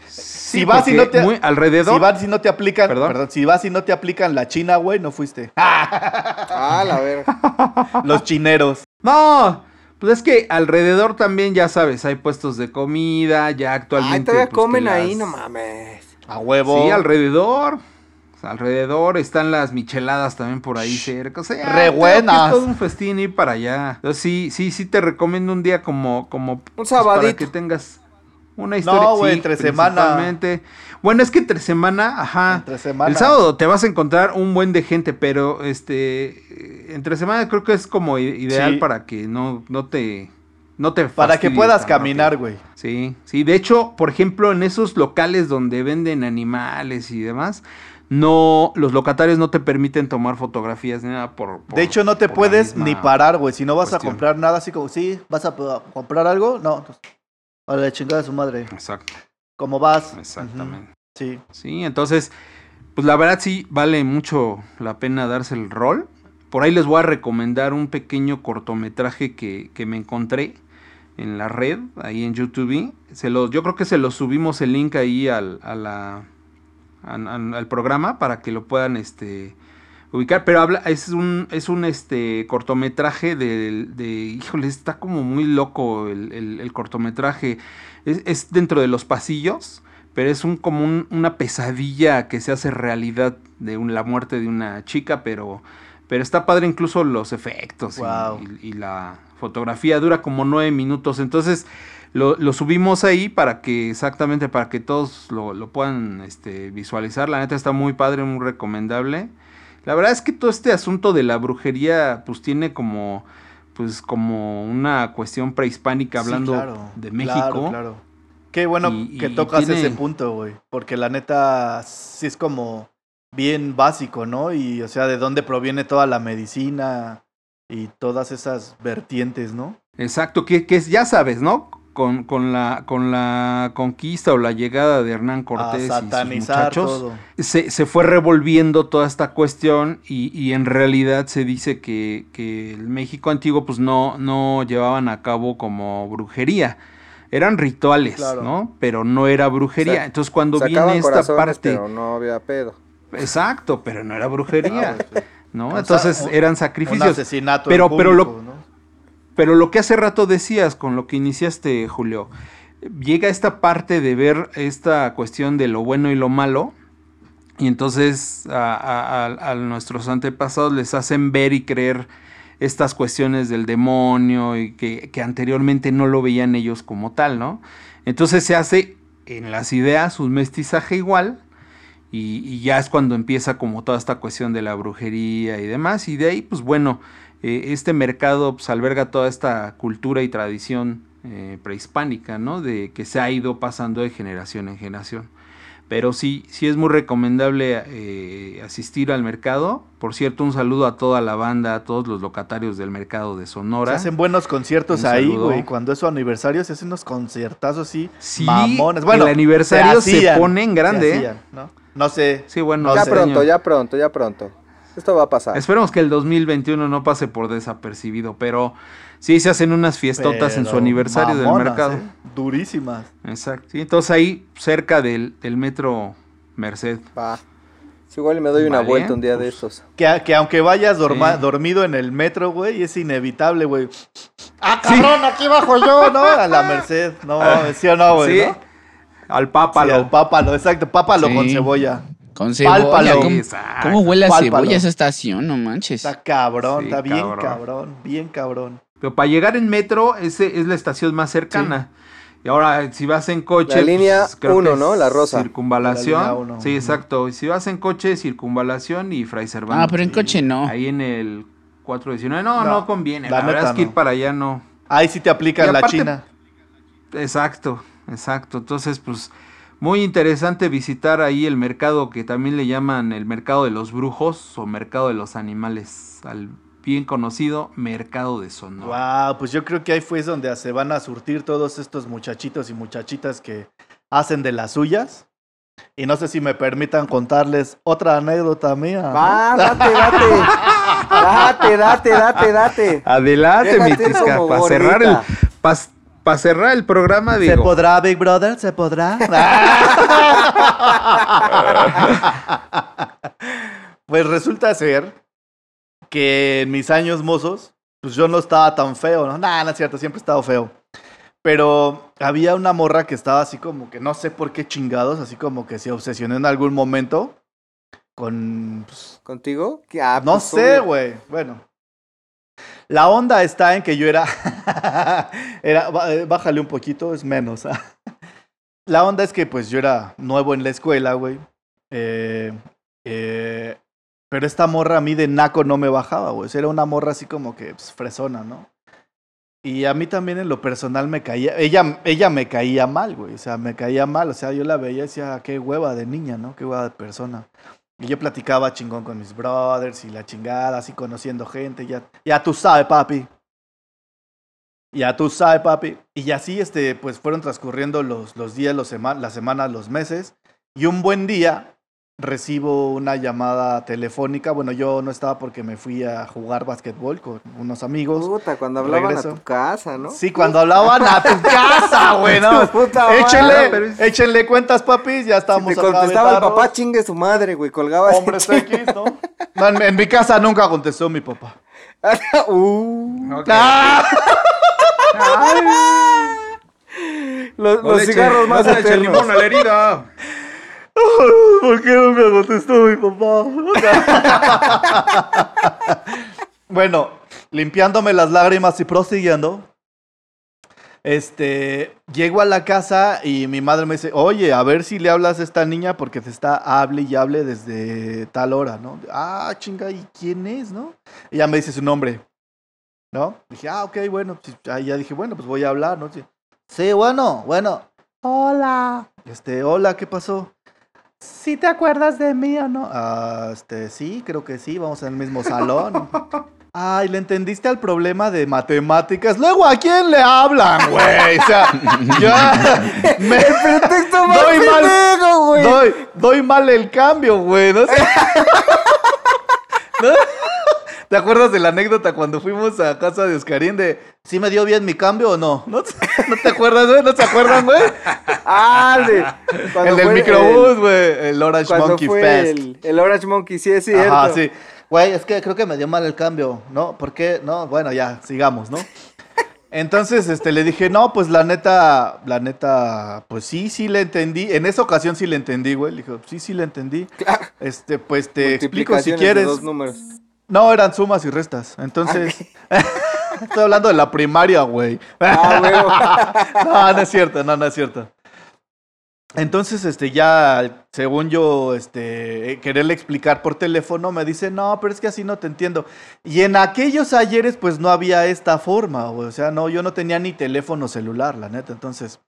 Sí, Si vas y no te- muy alrededor. Si vas y no te aplican, Perdón. perdón. si vas y no te aplican la china, güey, no fuiste. Ah, la verga. Los chineros. No, pues es que alrededor también ya sabes, hay puestos de comida, ya actualmente. Ay, todavía pues, comen ahí, no mames. A huevo. Sí, alrededor. O sea, alrededor están las micheladas también por ahí cerca. O sea, Re buenas. Es todo un festín ir para allá. Entonces, sí, sí, sí te recomiendo un día como, como pues, sabadito. para que tengas una historia. No, güey, sí, entre semana. Bueno, es que entre semana, ajá. Entre semana. El sábado te vas a encontrar un buen de gente, pero este eh, entre semana creo que es como ideal Sí. para que no, no te no te Para que puedas caminar, güey. Sí, sí, de hecho, por ejemplo, en esos locales donde venden animales y demás, no, los locatarios no te permiten tomar fotografías ni nada por, por- De hecho, no te puedes ni parar, güey. Si no vas cuestión. a comprar nada, así como, sí, vas a comprar algo, no. Pues, a la chingada de su madre. Exacto, ¿Cómo vas? exactamente. Sí. Sí, entonces, pues la verdad sí vale mucho la pena darse el rol. Por ahí les voy a recomendar un pequeño cortometraje que, que me encontré en la red, ahí en YouTube. Se los, yo creo que se los subimos el link ahí al, a la, an- al programa para que lo puedan este, ubicar. Pero habla, es un, es un este, cortometraje de, de, híjole, está como muy loco el, el- el cortometraje. Es, es dentro de los pasillos pero es un como un- una pesadilla que se hace realidad de un- la muerte de una chica, pero, pero está padre incluso los efectos y- y la fotografía dura como nueve minutos, entonces lo, lo subimos ahí para que, exactamente, para que todos lo, lo puedan este, visualizar. La neta está muy padre, muy recomendable. La verdad es que todo este asunto de la brujería, pues tiene como, pues como una cuestión prehispánica Sí, hablando claro, de claro, México. Claro, Qué bueno Y- que y tocas tiene- ese punto, güey. Porque la neta sí es como bien básico, ¿no? Y o sea, de dónde proviene toda la medicina y todas esas vertientes, ¿no? Exacto, que, que ya sabes, ¿no? Con, con, la, con la conquista o la llegada de Hernán A Cortés y sus muchachos, se, se fue revolviendo toda esta cuestión y, y en realidad se dice que, que el México antiguo pues no, no llevaban a cabo como brujería. Eran rituales, Claro. ¿no? Pero no era brujería. Entonces cuando viene esta parte... pero no había pedo. Exacto, pero no era brujería, ¿no? O sea, Entonces eran Un sacrificios. asesinato. Pero- en pero lo- ¿no? Pero lo que hace rato decías, con lo que iniciaste, Julio, llega esta parte de ver esta cuestión de lo bueno y lo malo, y entonces a, nuestros antepasados les hacen ver y creer estas cuestiones del demonio y que, que anteriormente no lo veían ellos como tal, ¿no? Entonces se hace en las ideas un mestizaje igual, y, y ya es cuando empieza como toda esta cuestión de la brujería y demás. Y de ahí, pues bueno, eh, este mercado pues, alberga toda esta cultura y tradición eh, prehispánica, ¿no? De que se ha ido pasando de generación en generación. Pero sí, sí es muy recomendable eh, asistir al mercado. Por cierto, un saludo a toda la banda, a todos los locatarios del mercado de Se Sonora. hacen buenos conciertos Un ahí, saludo. güey. Cuando es su aniversario se hacen unos conciertazos así Sí, mamones. Bueno, el aniversario se hacían, pone en grande, se hacían, ¿no? No sé. Sí, bueno, No ya sé. pronto, señor. ya pronto, ya pronto. Esto va a pasar. Esperemos que el 2021 no pase por desapercibido, pero sí se hacen unas fiestotas en su aniversario del mercado. ¿eh? Durísimas. Exacto. Sí, entonces ahí cerca del, del metro Merced. Va. Sí, igual y me doy una Vale, vuelta un día de pues. estos. Que, que aunque vayas dorma- Sí. dormido en el metro, güey, es inevitable, güey. ¡Ah, cabrón! Aquí bajo yo, No, a la Merced. No, ¿sí o no, güey? sí, ¿no? al pápalo. Sí, al pápalo, exacto. Pápalo Sí. con cebolla. Con cebolla. Pálpalo. ¿Cómo, huele a Pálpalo. cebolla esa estación? No manches. Está cabrón, Sí, está bien cabrón. cabrón. bien cabrón. Pero para llegar en metro, ese es la estación más cercana. Y ahora, si vas en coche. La línea pues, creo uno, que ¿no? La rosa. Circunvalación. La línea uno, Sí, exacto. Y si vas en coche, circunvalación y Fray Servando. Ah, pero en coche no. Ahí en el 419. No, No, no, conviene. la La, verdad neta es que ir no. para allá no. Ahí sí te aplican Y la aparte- china. Exacto, exacto. Entonces, pues, muy interesante visitar ahí el mercado que también le llaman el mercado de los brujos o mercado de los animales, al bien conocido mercado de Sonora. Wow, pues yo creo que ahí fue donde se van a surtir todos estos muchachitos y muchachitas que hacen de las suyas. Y no sé si me permitan contarles otra anécdota mía. ¿no? Va, date, date. Date, date, date, date. Adelante, mi Déjate tisca, como para cerrar el gordita. Para cerrar el programa, ¿Se digo. podrá, Big Brother? ¿Se podrá? pues resulta ser que en mis años mozos, pues yo no estaba tan feo, ¿no? Nah, no es cierto, siempre he estado feo. Pero había una morra que estaba así como que no sé por qué chingados, así como que se obsesionó en algún momento con... pues, ¿Contigo? ¿Qué? Ah, no pues, sé, güey. Bueno. La onda está en que yo era. era eh, bájale un poquito, es menos. ah. La onda es que pues yo era nuevo en la escuela, güey. Eh, eh, pero esta morra a mí de naco no me bajaba, güey. Era una morra así como que pues, fresona, ¿no? Y a mí también en lo personal me caía. Ella, ella me caía mal, güey. O sea, me caía mal. O sea, yo la veía y decía, qué hueva de niña, ¿no? Qué hueva de persona. Y yo platicaba chingón con mis brothers y la chingada, así conociendo gente. Ya, ya tú sabes, papi. Ya tú sabes, papi. Y así, este, pues fueron transcurriendo los, los días, los las semanas, los meses. Y un buen día recibo una llamada telefónica. Bueno, yo no estaba porque me fui a jugar básquetbol con unos amigos. Puta, cuando hablaban Regreso. a tu casa, ¿no? Sí, cuando hablaban a tu casa, güey. no. Puta madre. Échenle, es- échenle cuentas, papis. Ya Si estamos te contestaba el papá, chingue su madre, güey. Colgaba Hombres X, ¿no? No, en, en mi casa nunca contestó mi papá. uh, Ok. ¡Ah! los No los cigarros más eternos. limón a la herida. ¿Por qué nunca contestó mi papá? bueno, limpiándome las lágrimas y prosiguiendo, Este, llego a la casa y mi madre me dice, oye, a ver si le hablas a esta niña porque te está hable y hable desde tal hora, ¿no? Ah, chinga, ¿y quién es, no? Ya me dice su nombre, ¿no? Dije, ah, ok, bueno, pues, ahí ya dije, bueno, pues voy a hablar, ¿no? Sí, bueno, bueno. Hola. Este, hola, ¿qué pasó? ¿Sí te acuerdas de mí o no? Ah, este, sí, creo que sí, vamos en el mismo salón. Ay, ¿le entendiste al problema de matemáticas? Luego, ¿a quién le hablan, güey? O sea, ya me Pretexto más doy mal, güey. doy, doy mal el cambio, güey. ¿no? ¿No? ¿Te acuerdas de la anécdota cuando fuimos a casa de Oscarín de ¿sí me dio bien mi cambio o no? ¿No te, no te acuerdas, güey? ¿No se acuerdan, güey? Ah, cuando El del microbús, güey. El Orange Monkey Fest. el, el Orange Monkey, sí es cierto. Ajá, sí. Güey, es que creo que me dio mal el cambio, ¿no? ¿Por qué? No, bueno, ya, sigamos, ¿no? Entonces, este, le dije, no, pues la neta, la neta, pues sí, sí le entendí. En esa ocasión sí le entendí, güey. Le dije, sí, sí le entendí. Este, pues te explico si de quieres. dos números. No, eran sumas y restas. Entonces, estoy hablando de la primaria, güey. Ah, no, no es cierto, no, no es cierto. Entonces, este, ya, según yo, este, eh, quererle explicar por teléfono, me dice, no, pero es que así no te entiendo. Y en aquellos ayeres, pues no había esta forma, güey. O sea, no, yo no tenía ni teléfono celular, la neta. Entonces,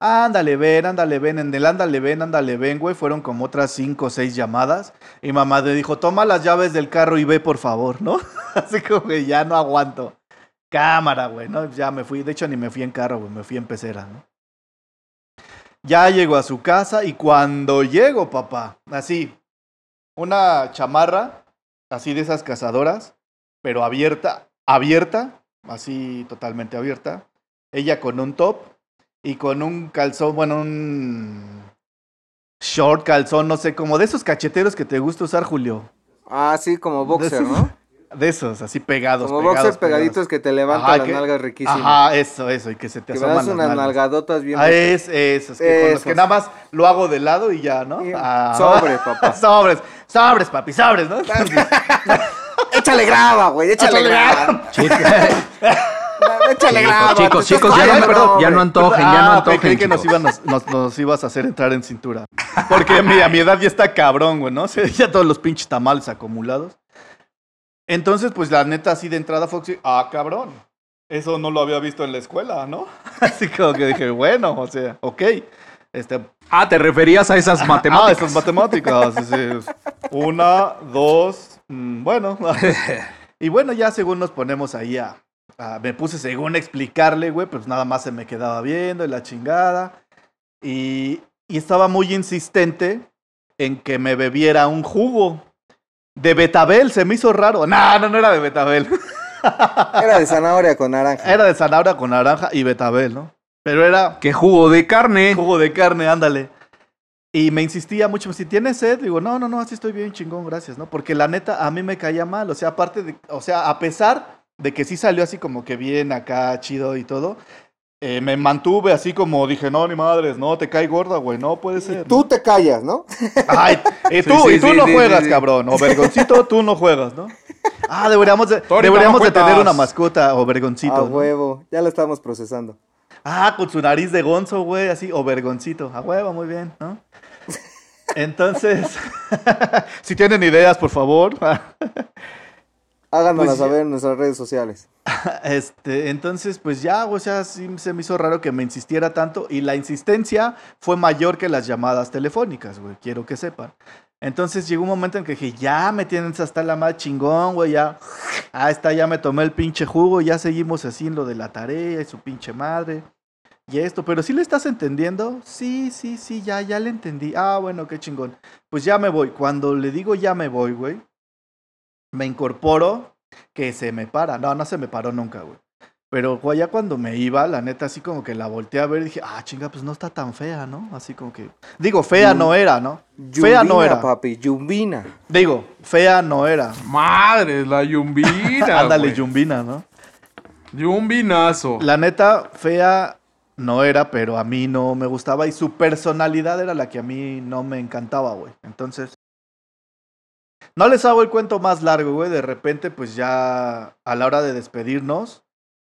ándale, ven, ándale, ven. En el ándale, ven, ándale, ven, güey. Fueron como otras cinco o seis llamadas. Y mamá le dijo, toma las llaves del carro y ve, por favor, ¿no? Así como que ya no aguanto. Cámara, güey, ¿no? Ya me fui. De hecho, ni me fui en carro, güey. Me fui en pecera, ¿no? Ya llego a su casa y cuando llego, papá, así, una chamarra, así de esas cazadoras, pero abierta, abierta, así totalmente abierta. Ella con un top y con un calzón, bueno, un short calzón, no sé, como de esos cacheteros que te gusta usar, Julio. Ah, sí, como boxer, esos- ¿no? De esos, así pegados. Como pegados, boxers pegados. pegaditos que te levantan Ajá, las que- nalgas riquísimas. Ajá, eso, eso, y que se te que me asoman das las unas nalgas. nalgadotas bien. Ah, es, esos, que con los que nada más lo hago de lado y ya, ¿no? Ah, sobre, papá. sobres, sobres, papi, sobres, ¿no? Échale graba, güey, échale graba. Échale graba. chicos, chicos, ya no- perdón, ya no antojen, ya no Ah, antojen. creí que nos, ibas a hacer entrar en cintura. Porque a mi, edad ya está cabrón, güey, ¿no? O sea, ya todos los pinches tamales acumulados. Entonces, pues la neta, así de entrada, Foxy, ah, cabrón. Eso no lo había visto en la escuela, ¿no? Así como que dije, bueno, o sea, ok. Este, Ah, te referías a esas Ah, matemáticas. esas matemáticas. sí. Una, dos, mm, bueno. y bueno, ya según nos ponemos ahí a, a- Me puse según explicarle, güey, pues nada más se me quedaba viendo y la chingada. Y, y estaba muy insistente en que me bebiera un jugo. De betabel, se me hizo raro. No, no, no era de betabel. Era de zanahoria con naranja. Era de zanahoria con naranja y betabel, ¿no? Pero era ¿Qué jugo de carne? jugo de carne, ándale. Y me insistía mucho, si tienes sed, digo, no, no, no, así estoy bien chingón, gracias, ¿no? Porque la neta a mí me caía mal, o sea, aparte de, o sea, a pesar de que sí salió así como que bien acá, chido y todo, eh, me mantuve así como dije, no, ni madres, no, te cae gorda, güey, no puede ser. Tú te callas, ¿no? Ay, y tú, Sí, sí, y tú sí, no sí, juegas, sí, sí. cabrón, o vergoncito, tú no juegas, ¿no? Ah, deberíamos de, deberíamos de tener una mascota, o vergoncito. A ¿no? huevo. Ya lo estamos procesando. Ah, con su nariz de gonzo, güey, así, o vergoncito. A huevo, muy bien, ¿no? Entonces, si tienen ideas, por favor. Háganoslas Pues saber en nuestras redes sociales. Este, entonces, pues ya, o sea, sí se me hizo raro que me insistiera tanto y la insistencia fue mayor que las llamadas telefónicas, güey, quiero que sepan. Entonces llegó un momento en que dije, ya me tienes hasta la más chingón, güey, ya. Ah, está, ya me tomé el pinche jugo, ya seguimos así en lo de la tarea y su pinche madre. Y esto, pero sí le estás entendiendo? Sí, sí, sí, ya, ya le entendí. Ah, bueno, qué chingón. Pues ya me voy. Cuando le digo ya me voy, güey, me incorporo que se me para. No, no se me paró nunca, güey. Pero güey, ya cuando me iba, la neta, así como que la volteé a ver y dije, ah, chinga, pues no está tan fea, ¿no? Así como que. Digo, fea no era, ¿no? Fea no Yumbina, era. papi, yumbina. Digo, fea no era. Madre, la yumbina. Ándale, yumbina, ¿no? Yumbinazo. La neta, fea no era, pero a mí no me gustaba y su personalidad era la que a mí no me encantaba, güey. Entonces, no les hago el cuento más largo, güey. De repente, pues ya a la hora de despedirnos,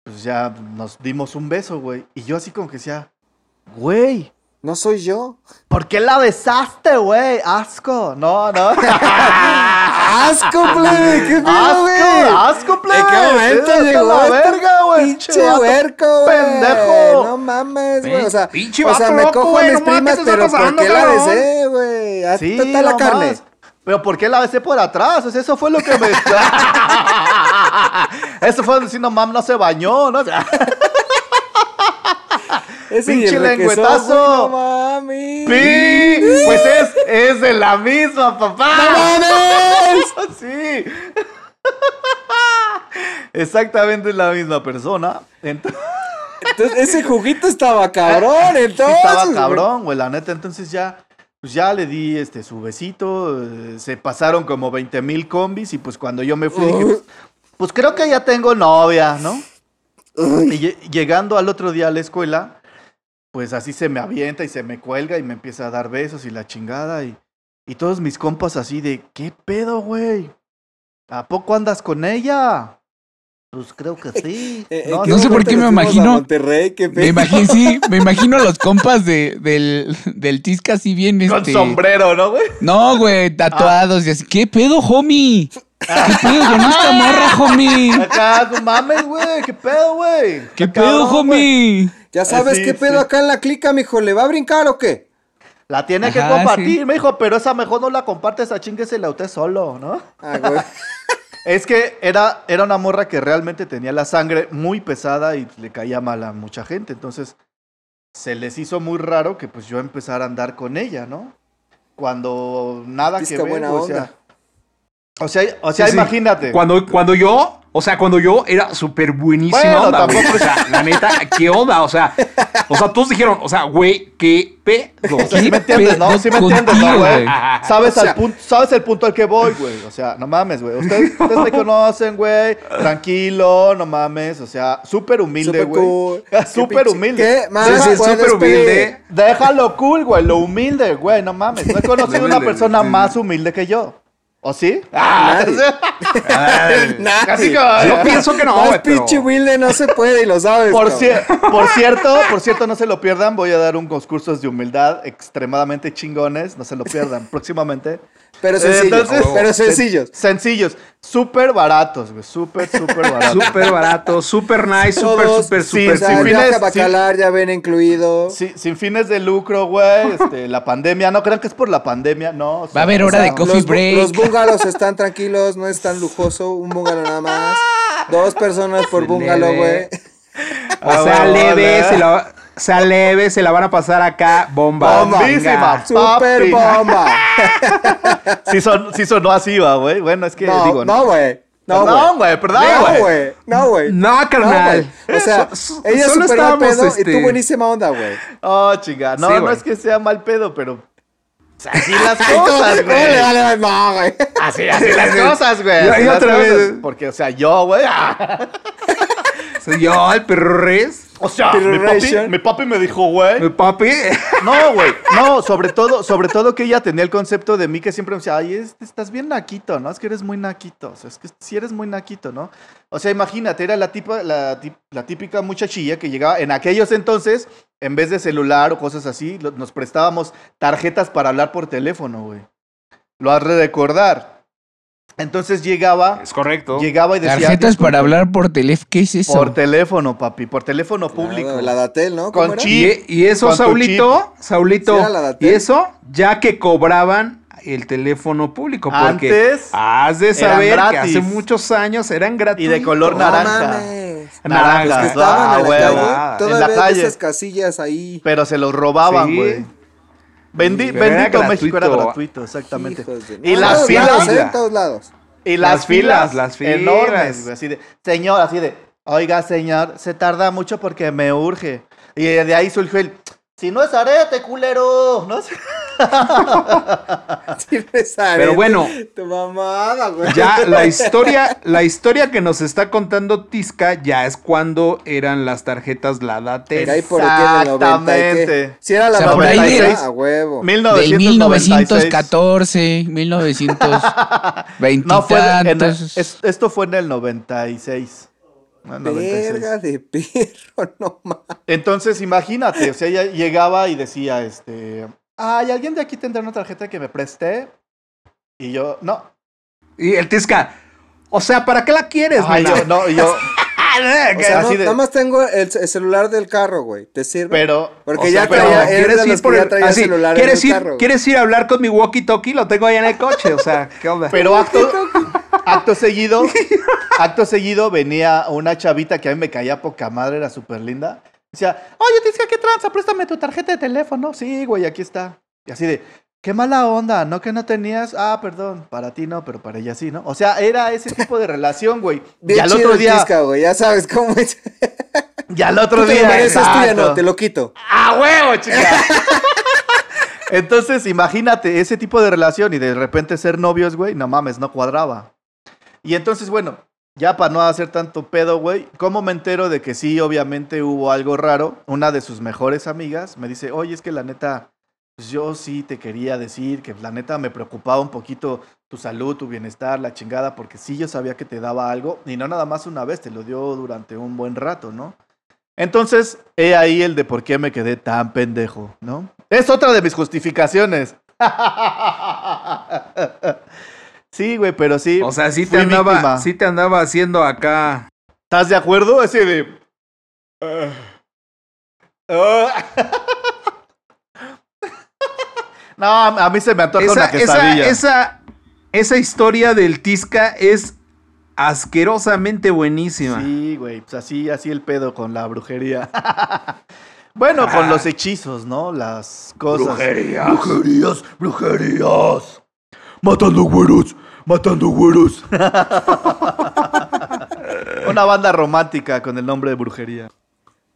pues ya nos dimos un beso, güey. Y yo así como que decía, güey, No soy yo. ¿por qué la besaste, güey? Asco. No, no. ¡Asco, plebe! ¿Qué pedo, güey? asco, plebe. ¿En qué momento a llegó la este verga, güey? Pinche huerco, güey. Pendejo. No mames, güey. O sea, Pinche o sea me loco, cojo güey, a mis no primas, ¿qué pero ¿por qué la besé, güey? Sí, la carne. más. Pero ¿por qué la besé por atrás? Eso fue lo que me... eso fue decir, no mames, no se bañó, ¿no? Ese Pinche lengüetazo. No mames. ¡Pi! Pues es, es de la misma, papá. ¡No mames! Sí. Exactamente es la misma persona. Entonces, Entonces, ese juguito estaba cabrón, entonces. estaba cabrón, güey, la neta. Entonces ya, pues ya le di este su besito. eh, se pasaron como 20 mil combis. Y pues cuando yo me fui, dije, pues, pues creo que ya tengo novia, ¿no? Y lle- llegando al otro día a la escuela, pues así se me avienta y se me cuelga y me empieza a dar besos y la chingada. Y, y todos mis compas así de, ¿qué pedo, güey? ¿A poco andas con ella? Pues creo que sí. Eh, ¿en No, sé por qué me imagino- Monterrey, qué Me imagino, sí, me imagino a los compas de, del, del Tisca así bien Con este. sombrero, ¿no, güey? No, güey, tatuados y así. ¿Qué pedo, homie? ¿Qué pedo con esta morra, homie? Acá, no mames, güey. ¿Qué pedo, güey? ¿Qué pedo, cabrón, homie? Ya sabes Sí, qué pedo sí. acá en la clica, mijo. ¿Le va a brincar o qué? La tiene que compartir, sí. me dijo, pero esa mejor no la compartes, a chinguesela usted solo, ¿no? Ah, güey. Es que era, era una morra que realmente tenía la sangre muy pesada y le caía mal a mucha gente. Entonces, se les hizo muy raro que pues yo empezara a andar con ella, ¿no? Cuando nada que ver, buena o sea. O sea, o sea Sí, sí. imagínate. Cuando, cuando yo, o sea, cuando yo era súper buenísima Bueno, onda, güey. tampoco O sea, la neta, ¿qué onda? O sea, o sea, todos dijeron, o sea, güey, ¿qué pedo? ¿sí me entiendes, no? Sí me entiendes, ¿no, güey? ¿Sabes, O sea- al punto, ¿Sabes el punto al que voy, güey? O sea, no mames, güey. Ustedes, ustedes me conocen, güey. Tranquilo, no mames. O sea, súper humilde, güey. cool. Súper humilde. ¿Qué más Sí, sí, puedes súper humilde. Déjalo cool, güey. Lo humilde, güey. No mames. No he conocido Lo una persona más humilde que yo. ¿O sí? Ah, Nadie. Nadie. Casi como- Yo pienso que no, Más pero- pinche humilde no se puede y lo sabes. Por, cier- por cierto, por cierto, no se lo pierdan. Voy a dar unos cursos de humildad extremadamente chingones. No se lo pierdan. Próximamente. Pero sencillos. Entonces- pero sencillos. Sencillos. Súper baratos, güey. Súper, súper baratos. Súper barato, súper nice, súper, súper, súper, sin fines- Bacalar ya ven incluido. Sí, sin fines de lucro, güey. Este, la pandemia. No crean que es por la pandemia. No. o sea, Va a haber O hora sea, de coffee los, break. los bungalows están tranquilos, no es tan lujoso, un bungalow nada más. Dos personas por bungalow, güey. O sea, leve, ¿eh? se la, sea leve, se la van a pasar acá, bomba. Bombísima. Super bomba. Sí, son, sí sonó así, va, güey. Bueno, es que No, digo. no, güey. No, güey. perdón, No, güey. No, güey. No, carnal. güey. o sea, So- ella solo super mal estábamos, pedo y este, tú buenísima onda, güey. Oh, chinga. No, Sí, no es que sea mal pedo, pero. sea, Así las ¿Cómo, cosas, güey. vale? No, güey. Así, así las cosas, güey. Y- así y las otra cosas. vez. Porque, o sea, yo, güey. ah, Soy yo, el perro res. O sea, mi papi, Pirration. mi papi me dijo, güey. Mi papi. No, güey. No, sobre todo, sobre todo que ella tenía el concepto de mí que siempre me decía, ay, es- estás bien naquito, ¿no? Es que eres muy naquito. O sea, es que si eres muy naquito, ¿no? O sea, imagínate, era la, tipa, la, la típica muchachilla que llegaba en aquellos entonces, en vez de celular o cosas así, nos prestábamos tarjetas para hablar por teléfono, güey. Lo has de recordar. Entonces llegaba, Es correcto. llegaba y decía. Tarjetas "Disculpe, para hablar por teléfono. ¿Qué es eso? Por teléfono, papi, por teléfono público. La, la Datel, ¿no? Con chip. Y, y eso, Con Saulito, Saulito, Sí, era la Datel. y eso ya que cobraban el teléfono público. Porque Antes has de saber que gratis. hace muchos años eran Y gratuitos. de color No naranja. mames. Naranja. Que estaban Ah, en la huevo. calle. En Todavía la calle. esas casillas ahí. Pero se los robaban, Sí. Bendi- era bendito México era gratuito. exactamente. De- Y No, las todos filas, lados, ¿eh? En todos lados. y las, Las filas, filas, las filas. enormes, así de, señor, así de, oiga, señor, se tarda mucho porque me urge. Y de ahí surgió el, si no es arete, culero, ¿no? Sale. Pero bueno. Tu mamada, güey. Ya la historia, la historia que nos está contando Tisca ya es cuando eran las tarjetas la Que Datel. ahí por aquí en el 90 y qué. Exactamente. Si era la O sea, por ahí 96, de- a huevo. Del 1996. 1914, 1920 No, fue en- es- esto fue en el 96. Ah, 96. Verga de perro, no mames. Entonces, imagínate, o sea, ella llegaba y decía, este, ay, ¿alguien de aquí tendrá una tarjeta que me preste? Y yo, no. Y el Tisca, o sea, ¿para qué la quieres, Ay, yo, no, y yo, O sea, no- de- nada más tengo el, el celular del carro, güey. ¿Te sirve? pero. Porque o ya sea, traía- ¿Quieres ir por el así, celular en ¿quieres el ir, carro. ¿Quieres ir a hablar con mi walkie-talkie? Lo tengo ahí en el coche, o sea, ¿qué onda? Pero acto, acto seguido, acto seguido venía una chavita que a mí me caía poca madre, era súper linda. Decía, oye, Tisca, ¿qué tranza? Préstame tu tarjeta de teléfono. Sí, güey, aquí está. Y así de, qué mala onda, ¿no que no tenías? Ah, perdón, para ti no, pero para ella sí, ¿no? O sea, era ese tipo de relación, güey. Y Bien al chido otro día, Tisca, güey. Ya sabes cómo es. y al otro Tú te día. mereces, tú ya no, te lo quito. ¡A huevo, chica! Entonces, imagínate ese tipo de relación y de repente ser novios, güey, no mames, no cuadraba. Y entonces, bueno, ya para no hacer tanto pedo, güey, ¿cómo me entero de que sí, obviamente hubo algo raro? Una de sus mejores amigas me dice, oye, es que la neta, pues yo sí te quería decir que la neta me preocupaba un poquito tu salud, tu bienestar, la chingada, porque sí yo sabía que te daba algo, y no nada más una vez, te lo dio durante un buen rato, ¿no? Entonces, he ahí el de por qué me quedé tan pendejo, ¿no? Es otra de mis justificaciones. sí, güey, pero sí. O sea, sí te andaba, víctima. sí te andaba haciendo acá. ¿Estás de acuerdo? Ese de. Ah. Ah. no, a mí se me antoja Esa, una esa, quesadilla. esa, esa historia del Tisca es asquerosamente buenísima. Sí, güey, pues así, así el pedo con la brujería. bueno, con los hechizos, ¿no? Las cosas. Brujerías. Brujerías, brujerías. Matando güeros, matando güeros. Una banda romántica con el nombre de brujería.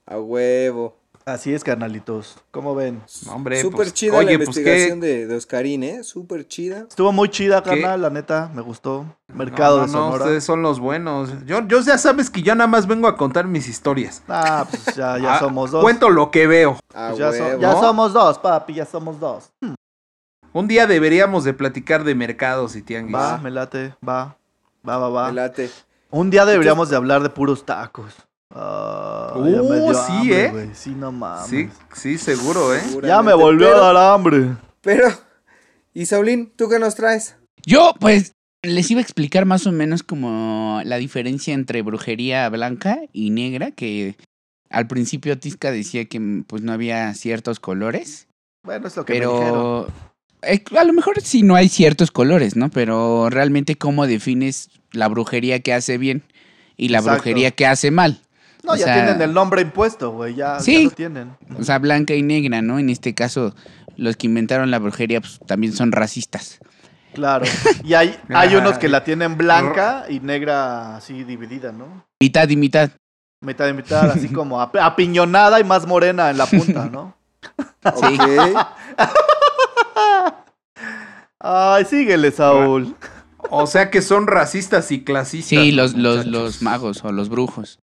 A huevo. Así es, carnalitos. ¿Cómo ven? Hombre, Súper pues, chida oye, la pues, investigación ¿qué? de, de Oscarín, ¿eh? Súper chida. Estuvo muy chida, ¿Qué? carnal, la neta, me gustó. Mercado no, de no, Sonora. ustedes son los buenos. Yo, yo ya sabes que yo nada más vengo a contar mis historias. Ah, pues ya, ya Ah, somos dos. Cuento lo que veo. Pues ya, so- huevo. ya ¿no? somos dos, papi, ya somos dos. Un día deberíamos de platicar de mercados y tianguis. Va, me late, va. Va, va, va. Me late. Un día deberíamos de hablar de puros tacos. Ya me Uh, dio sí, hambre, ¿eh? Sí, no mames. Sí, sí, seguro, ¿eh? Ya me volvió pero- a dar hambre. Pero, y Saulín, ¿tú qué nos traes? Yo, pues, les iba a explicar más o menos como la diferencia entre brujería blanca y negra, que al principio Tisca decía que pues no había ciertos colores, Bueno, es lo que me dijeron. A lo mejor sí no hay ciertos colores, ¿no? Pero realmente cómo defines la brujería que hace bien y la Exacto. brujería que hace mal. No, o ya sea- tienen el nombre impuesto, güey. Ya, Sí. ya lo tienen. O sea, blanca y negra, ¿no? En este caso, los que inventaron la brujería pues, también son racistas. Claro. Y hay, hay unos que la tienen blanca y negra así dividida, ¿no? Mitad y mitad. Mitad y mitad, así como ap- apiñonada y más morena en la punta, ¿no? Sí. Ay, síguele, Saúl. O sea que son racistas y clasistas. Sí, los, los, los magos o los brujos.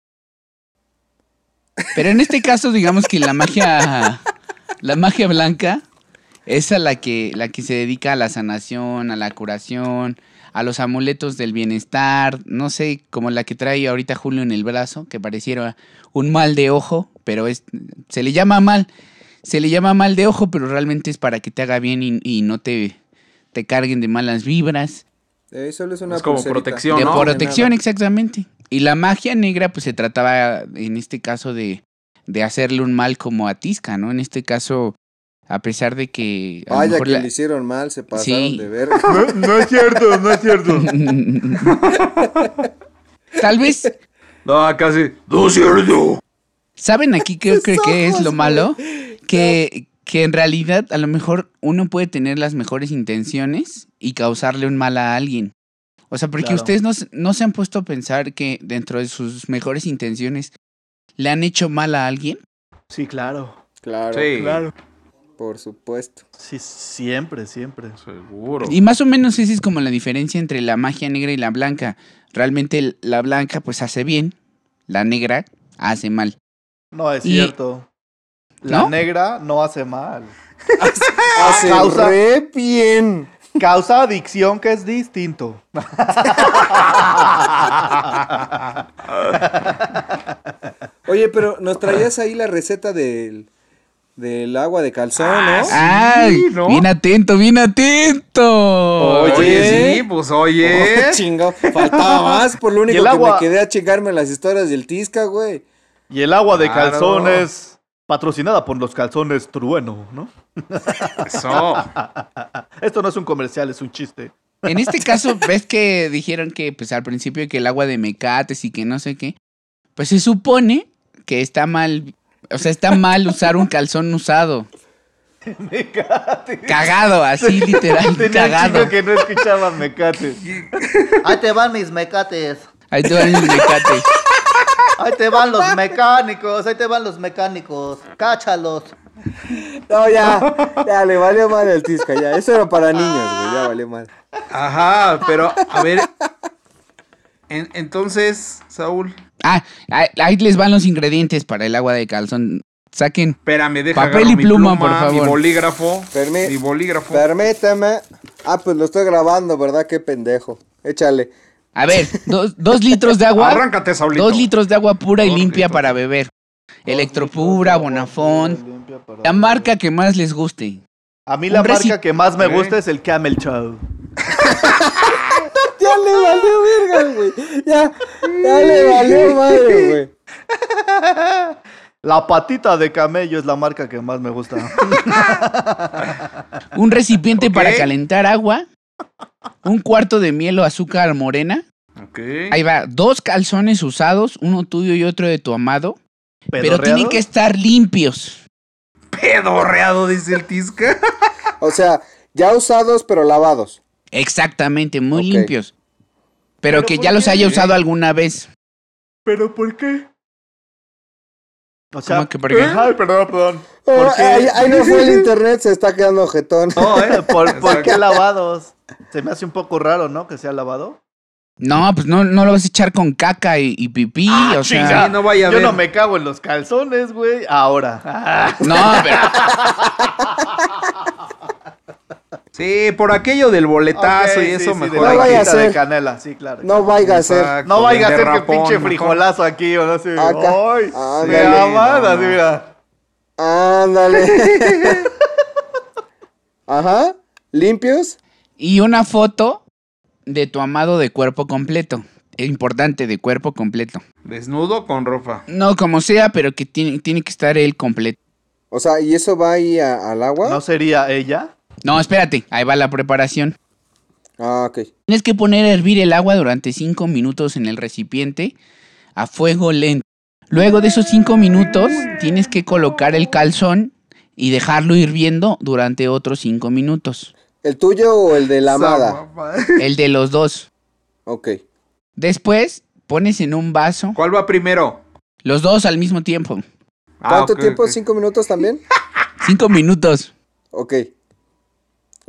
Pero en este caso, digamos que la magia, la magia blanca es a la que, la que se dedica a la sanación, a la curación, a los amuletos del bienestar, no sé, como la que trae ahorita Julio en el brazo, que pareciera un mal de ojo, pero es, se le llama mal, se le llama mal de ojo, pero realmente es para que te haga bien y, y no te, te carguen de malas vibras. Eh, solo es una Es como pulserita. protección, De ¿no? protección, exactamente. Y la magia negra, pues se trataba, en este caso, de, de hacerle un mal como a Tisca, ¿no? En este caso, a pesar de que. a Vaya mejor que la- le hicieron mal, se pasaron Sí. de ver. No, no es cierto, no es cierto. Tal vez, No, casi. No es cierto. ¿saben aquí qué creo que es lo malo? Que, que en realidad, a lo mejor, uno puede tener las mejores intenciones y causarle un mal a alguien. O sea, porque Claro. ustedes no, se- no se han puesto a pensar que dentro de sus mejores intenciones le han hecho mal a alguien. Sí, claro. Claro, Sí, Claro. por supuesto. Sí, siempre, siempre. seguro. Y más o menos esa es como la diferencia entre la magia negra y la blanca. Realmente la blanca pues hace bien, la negra hace mal. No es Y- cierto. La ¿No? negra no hace mal. Hace causa- re bien. Causa adicción que es distinto. Oye, pero nos traías ahí la receta del, del agua de calzón, ¿no? ¡Ay! ¿no? Bien atento, bien atento. Oye, sí, pues oye. Oh, chingado. Faltaba más, por lo único el que agua? me quedé a chingarme las historias del Tisca, güey. Y el agua de Claro. calzones patrocinada por los calzones Trueno, ¿no? Eso. Esto no es un comercial, es un chiste. En este caso, ves que dijeron que, pues al principio, que el agua de mecates y que no sé qué. Pues se supone que está mal. O sea, está mal usar un calzón usado. Cagado, así literal, Tenía un cagado. chico que no escuchaba mecate. Ahí te van mis mecates. Ahí te van los mecates. Ahí te van los mecánicos. Ahí te van los mecánicos. Cáchalos. No, ya, ya, le valió mal el Tisca, ya. Eso era para niños, güey, ya valió mal. Ajá, pero a ver. en- entonces, Saúl, Ah, ahí, les van los ingredientes para el agua de calzón. Saquen. espérame, deja Papel y mi pluma, por favor. Mi bolígrafo. Permi- mi bolígrafo. Permíteme. Ah, pues lo estoy grabando, ¿verdad? Qué pendejo. Échale. A ver, dos, dos litros de agua. Arráncate, Saulito. Dos litros de agua pura y limpia litros. para beber. Electropura, Bonafont. La marca que más les guste. A mí la marca que más me gusta es el Camel Chow. Ya le valió verga, güey. Ya, ya le valió madre, güey. La patita de camello es la marca que más me gusta. Un recipiente para calentar agua. Un cuarto de miel o azúcar morena. Ahí va, dos calzones usados, uno tuyo y otro de tu amado. Pero tienen que estar limpios. Pedorreado, dice el Tisca. O sea, ya usados, pero lavados. Exactamente, muy limpios. Pero, ¿Pero que ya los haya usado alguna vez. ¿Pero por qué? O ¿Cómo que por qué? Ay, perdón, perdón. Oh, ahí, ahí no fue el internet, se está quedando jetón. No, ¿eh? ¿Por, por qué lavados? Se me hace un poco raro, ¿no? Que sea lavado. No, pues no, no lo vas a echar con caca y, y pipí. o sea, no vaya a Yo ver. no me cago en los calzones, güey. Ahora. Ah, No, pero Sí, por aquello del boletazo y sí, eso sí, mejor. de No vaya a quita de ser. canela, sí, claro. No vaya a ser. No vaya a ser que rapón, pinche frijolazo aquí o no sé. Acá. Ay, Ándale. de amada, No, sí, mira. Ándale. Ajá. ¿Limpios? Y una foto de tu amado de cuerpo completo. Importante, de cuerpo completo. Desnudo con ropa. No como sea, pero que tiene, tiene que estar él completo. O sea, ¿y eso va ahí a- al agua? ¿No sería ella? No, espérate, ahí va la preparación. Ah, ok. Tienes que poner a hervir el agua durante 5 minutos en el recipiente a fuego lento. Luego de esos 5 minutos tienes que colocar el calzón y dejarlo hirviendo durante otros 5 minutos. ¿El tuyo o el de la amada? El de los dos. Ok. Después pones en un vaso ¿Cuál va primero? los dos al mismo tiempo. Ah, ¿Cuánto ok, tiempo? ¿Cinco minutos también? 5 minutos. Ok.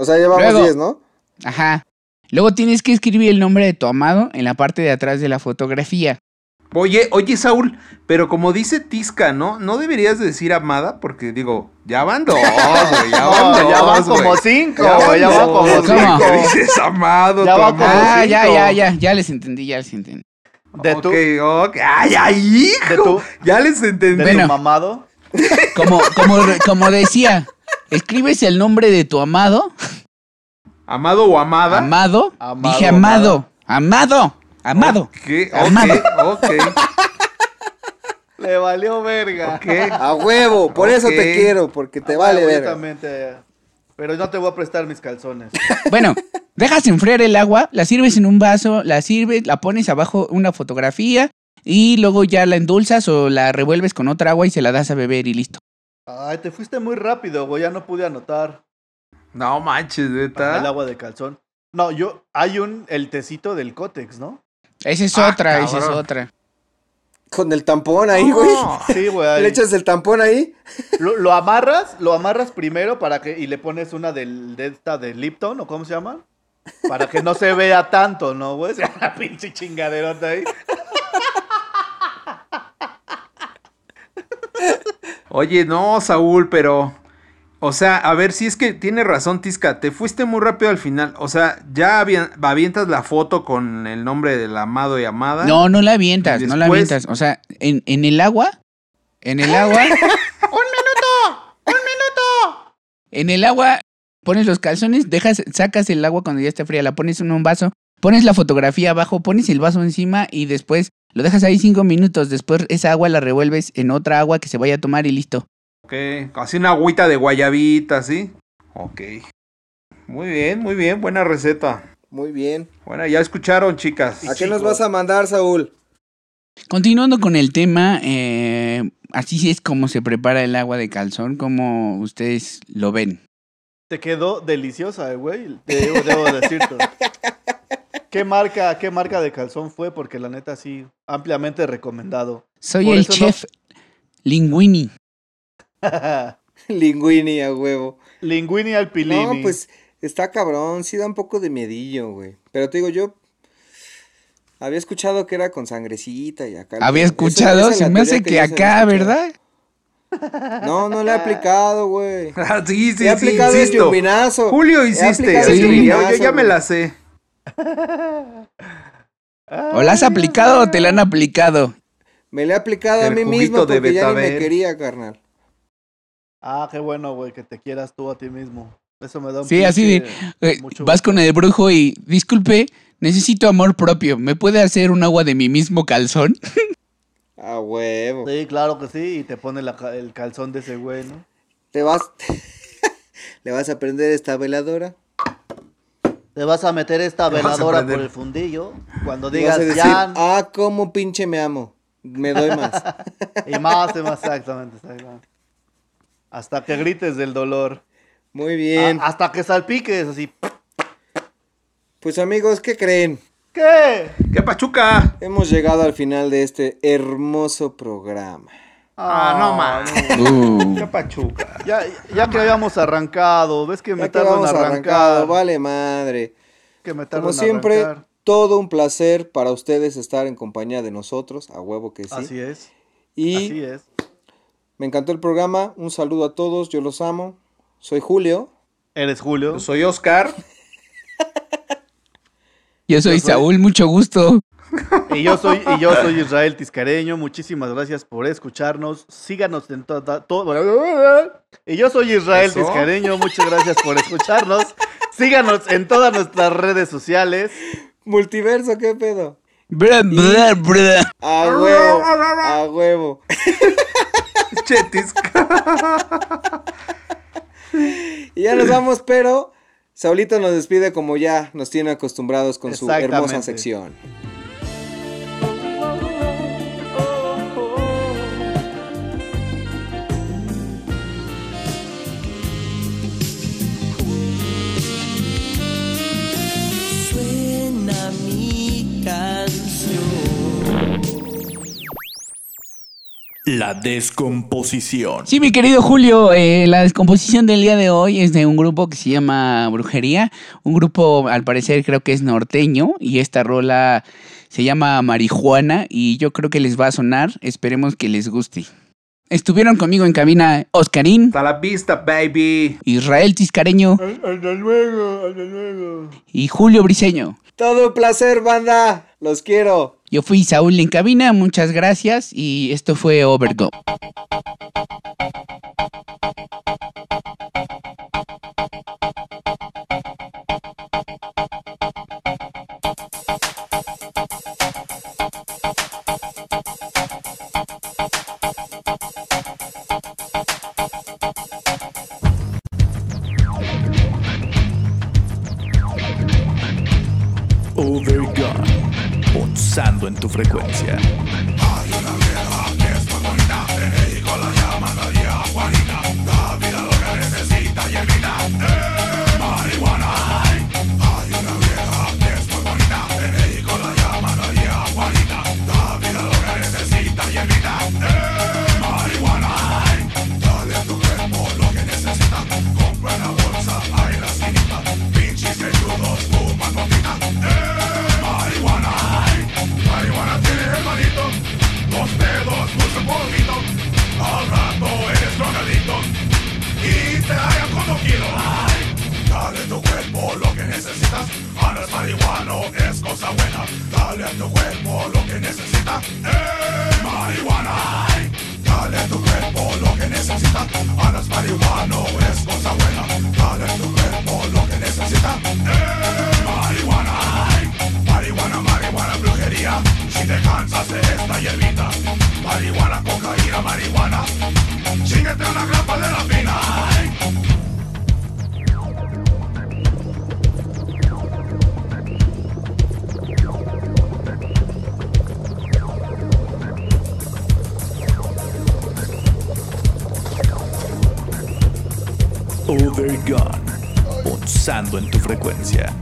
O sea, llevamos Luego- 10, ¿no? Ajá. Luego tienes que escribir el nombre de tu amado en la parte de atrás de la fotografía. Oye, oye, Saúl, pero como dice Tisca, ¿no? No deberías de decir amada, porque digo, ya van dos, güey, ya van dos. ya van como cinco, Ya güey. Ya van como ¿Cómo? cinco. Dices amado, Ya tu va amado. como Ah, ya, ya, ya. Ya les entendí, ya les entendí. De tu, Ok, ok. Ay, ay, hijo. De tu- Ya les entendí. de Bueno. tu mamado. Como, como, como decía, escribes el nombre de tu amado. Amado o amada. Amado. Amado, Dije amado. Amado. Amado. Ok, Amado. ok, ok, Le valió verga. ok. A huevo, por eso Ok. te quiero, porque te Ah, vale güey, yo ver. también te- Pero no te voy a prestar mis calzones. Bueno, dejas enfriar el agua, la sirves en un vaso, la sirves, la pones abajo una fotografía y luego ya la endulzas o la revuelves con otra agua y se la das a beber y listo. Ay, te fuiste muy rápido, güey. Ya no pude anotar No manches, el neta. agua de calzón. No, yo, hay un, el tecito del Cotex, ¿no? Esa es Ah, otra, esa es cabrón. otra. Con el tampón ahí, güey. Sí, güey. Le echas el tampón ahí. Lo, lo amarras, lo amarras primero para que, y le pones una del, de esta de Lipton, ¿o cómo se llama? Para que no se vea tanto, ¿no, güey? Una pinche chingaderota ahí. Oye, no, Saúl, pero O sea, a ver, si es que tiene razón, Tisca, te fuiste muy rápido al final. O sea, ya avien- avientas la foto con el nombre del amado y amada. No, no la avientas, no la avientas. O sea, en, en el agua, en el agua. ¡Un minuto! ¡Un minuto! En el agua pones los calzones, dejas, sacas el agua cuando ya esté fría, la pones en un vaso, pones la fotografía abajo, pones el vaso encima y después lo dejas ahí cinco minutos. Después esa agua la revuelves en otra agua que se vaya a tomar y listo. Ok, así una agüita de guayabita, ¿sí? Ok. Muy bien, muy bien, buena receta. Muy bien. Bueno, ya escucharon, chicas. ¿A qué nos vas a mandar, Saúl? Continuando con el tema, eh, así es como se prepara el agua de calzón, como ustedes lo ven. Te quedó deliciosa, eh, güey. Debo, debo decirte. ¿Qué marca, ¿Qué marca de calzón fue? Porque la neta sí, ampliamente recomendado. Soy Por el eso no- chef Linguini. Linguini a huevo. Linguini al pilini. No, pues está cabrón, sí da un poco de miedillo, güey. Pero te digo, yo había escuchado que era con sangrecita y acá. Había escuchado, esa se me hace que acá. ¿verdad? No, no le he aplicado, güey. Ah, sí, sí, He sí, aplicado el yumbinazo. Julio hiciste, sí, yo- yo, ya me la sé. ¿O la has aplicado o te la han aplicado? Me le he aplicado a mí mismo de porque ya ni me quería, carnal. Ah, qué bueno, güey, que te quieras tú a ti mismo. Eso me da un Sí, así de, eh, mucho vas gusto. con el brujo y, disculpe, necesito amor propio. ¿Me puede hacer un agua de mi mismo calzón? A huevo. Sí, claro que sí, y te pone la el calzón de ese güey, ¿no? Te vas. ¿Le vas a prender esta veladora? Te vas a meter esta Te veladora por el fundillo. Cuando digas decir, ya. ah, cómo pinche me amo. Me doy más. Y más, y más, exactamente, exactamente. Hasta que grites del dolor. Muy bien. A- hasta que salpiques, así. Pues amigos, ¿qué creen? ¿Qué? ¡Qué pachuca! Hemos llegado al final de este hermoso programa. Ah, no, man. Uh. ¡Qué pachuca! Ya, ya que habíamos arrancado, ¿ves que me Ya arrancar? arrancado, vale madre. Que me Como siempre, arrancar. todo un placer para ustedes estar en compañía de nosotros, a huevo que sí. Así es, y así es. me encantó el programa, un saludo a todos, yo los amo. Soy Julio. Eres Julio. Yo soy Oscar. Yo soy Yo soy- Saúl, mucho gusto. Y yo soy, y yo soy Israel Tiscareño. Muchísimas gracias por escucharnos. Síganos en todo y yo soy Israel Eso. Tiscareño. Muchas gracias por escucharnos. Síganos en todas nuestras redes sociales. Multiverso, ¿qué pedo? Bra, bra, bra. A huevo, a huevo. Chetis. Y ya nos vamos, pero Saulito nos despide como ya nos tiene acostumbrados con su hermosa sección. La descomposición. Sí, mi querido Julio, eh, la descomposición del día de hoy es de un grupo que se llama Brujería. Un grupo, al parecer, creo que es norteño. Y esta rola se llama Marihuana. Y yo creo que les va a sonar. Esperemos que les guste. Estuvieron conmigo en cabina Oscarín, Hasta la vista, baby. Israel Tiscareño Hasta luego, hasta luego. y Julio Briseño. Todo un placer, banda. Los quiero. Yo fui Saúl en cabina, muchas gracias. Y esto fue Overgo. Yeah.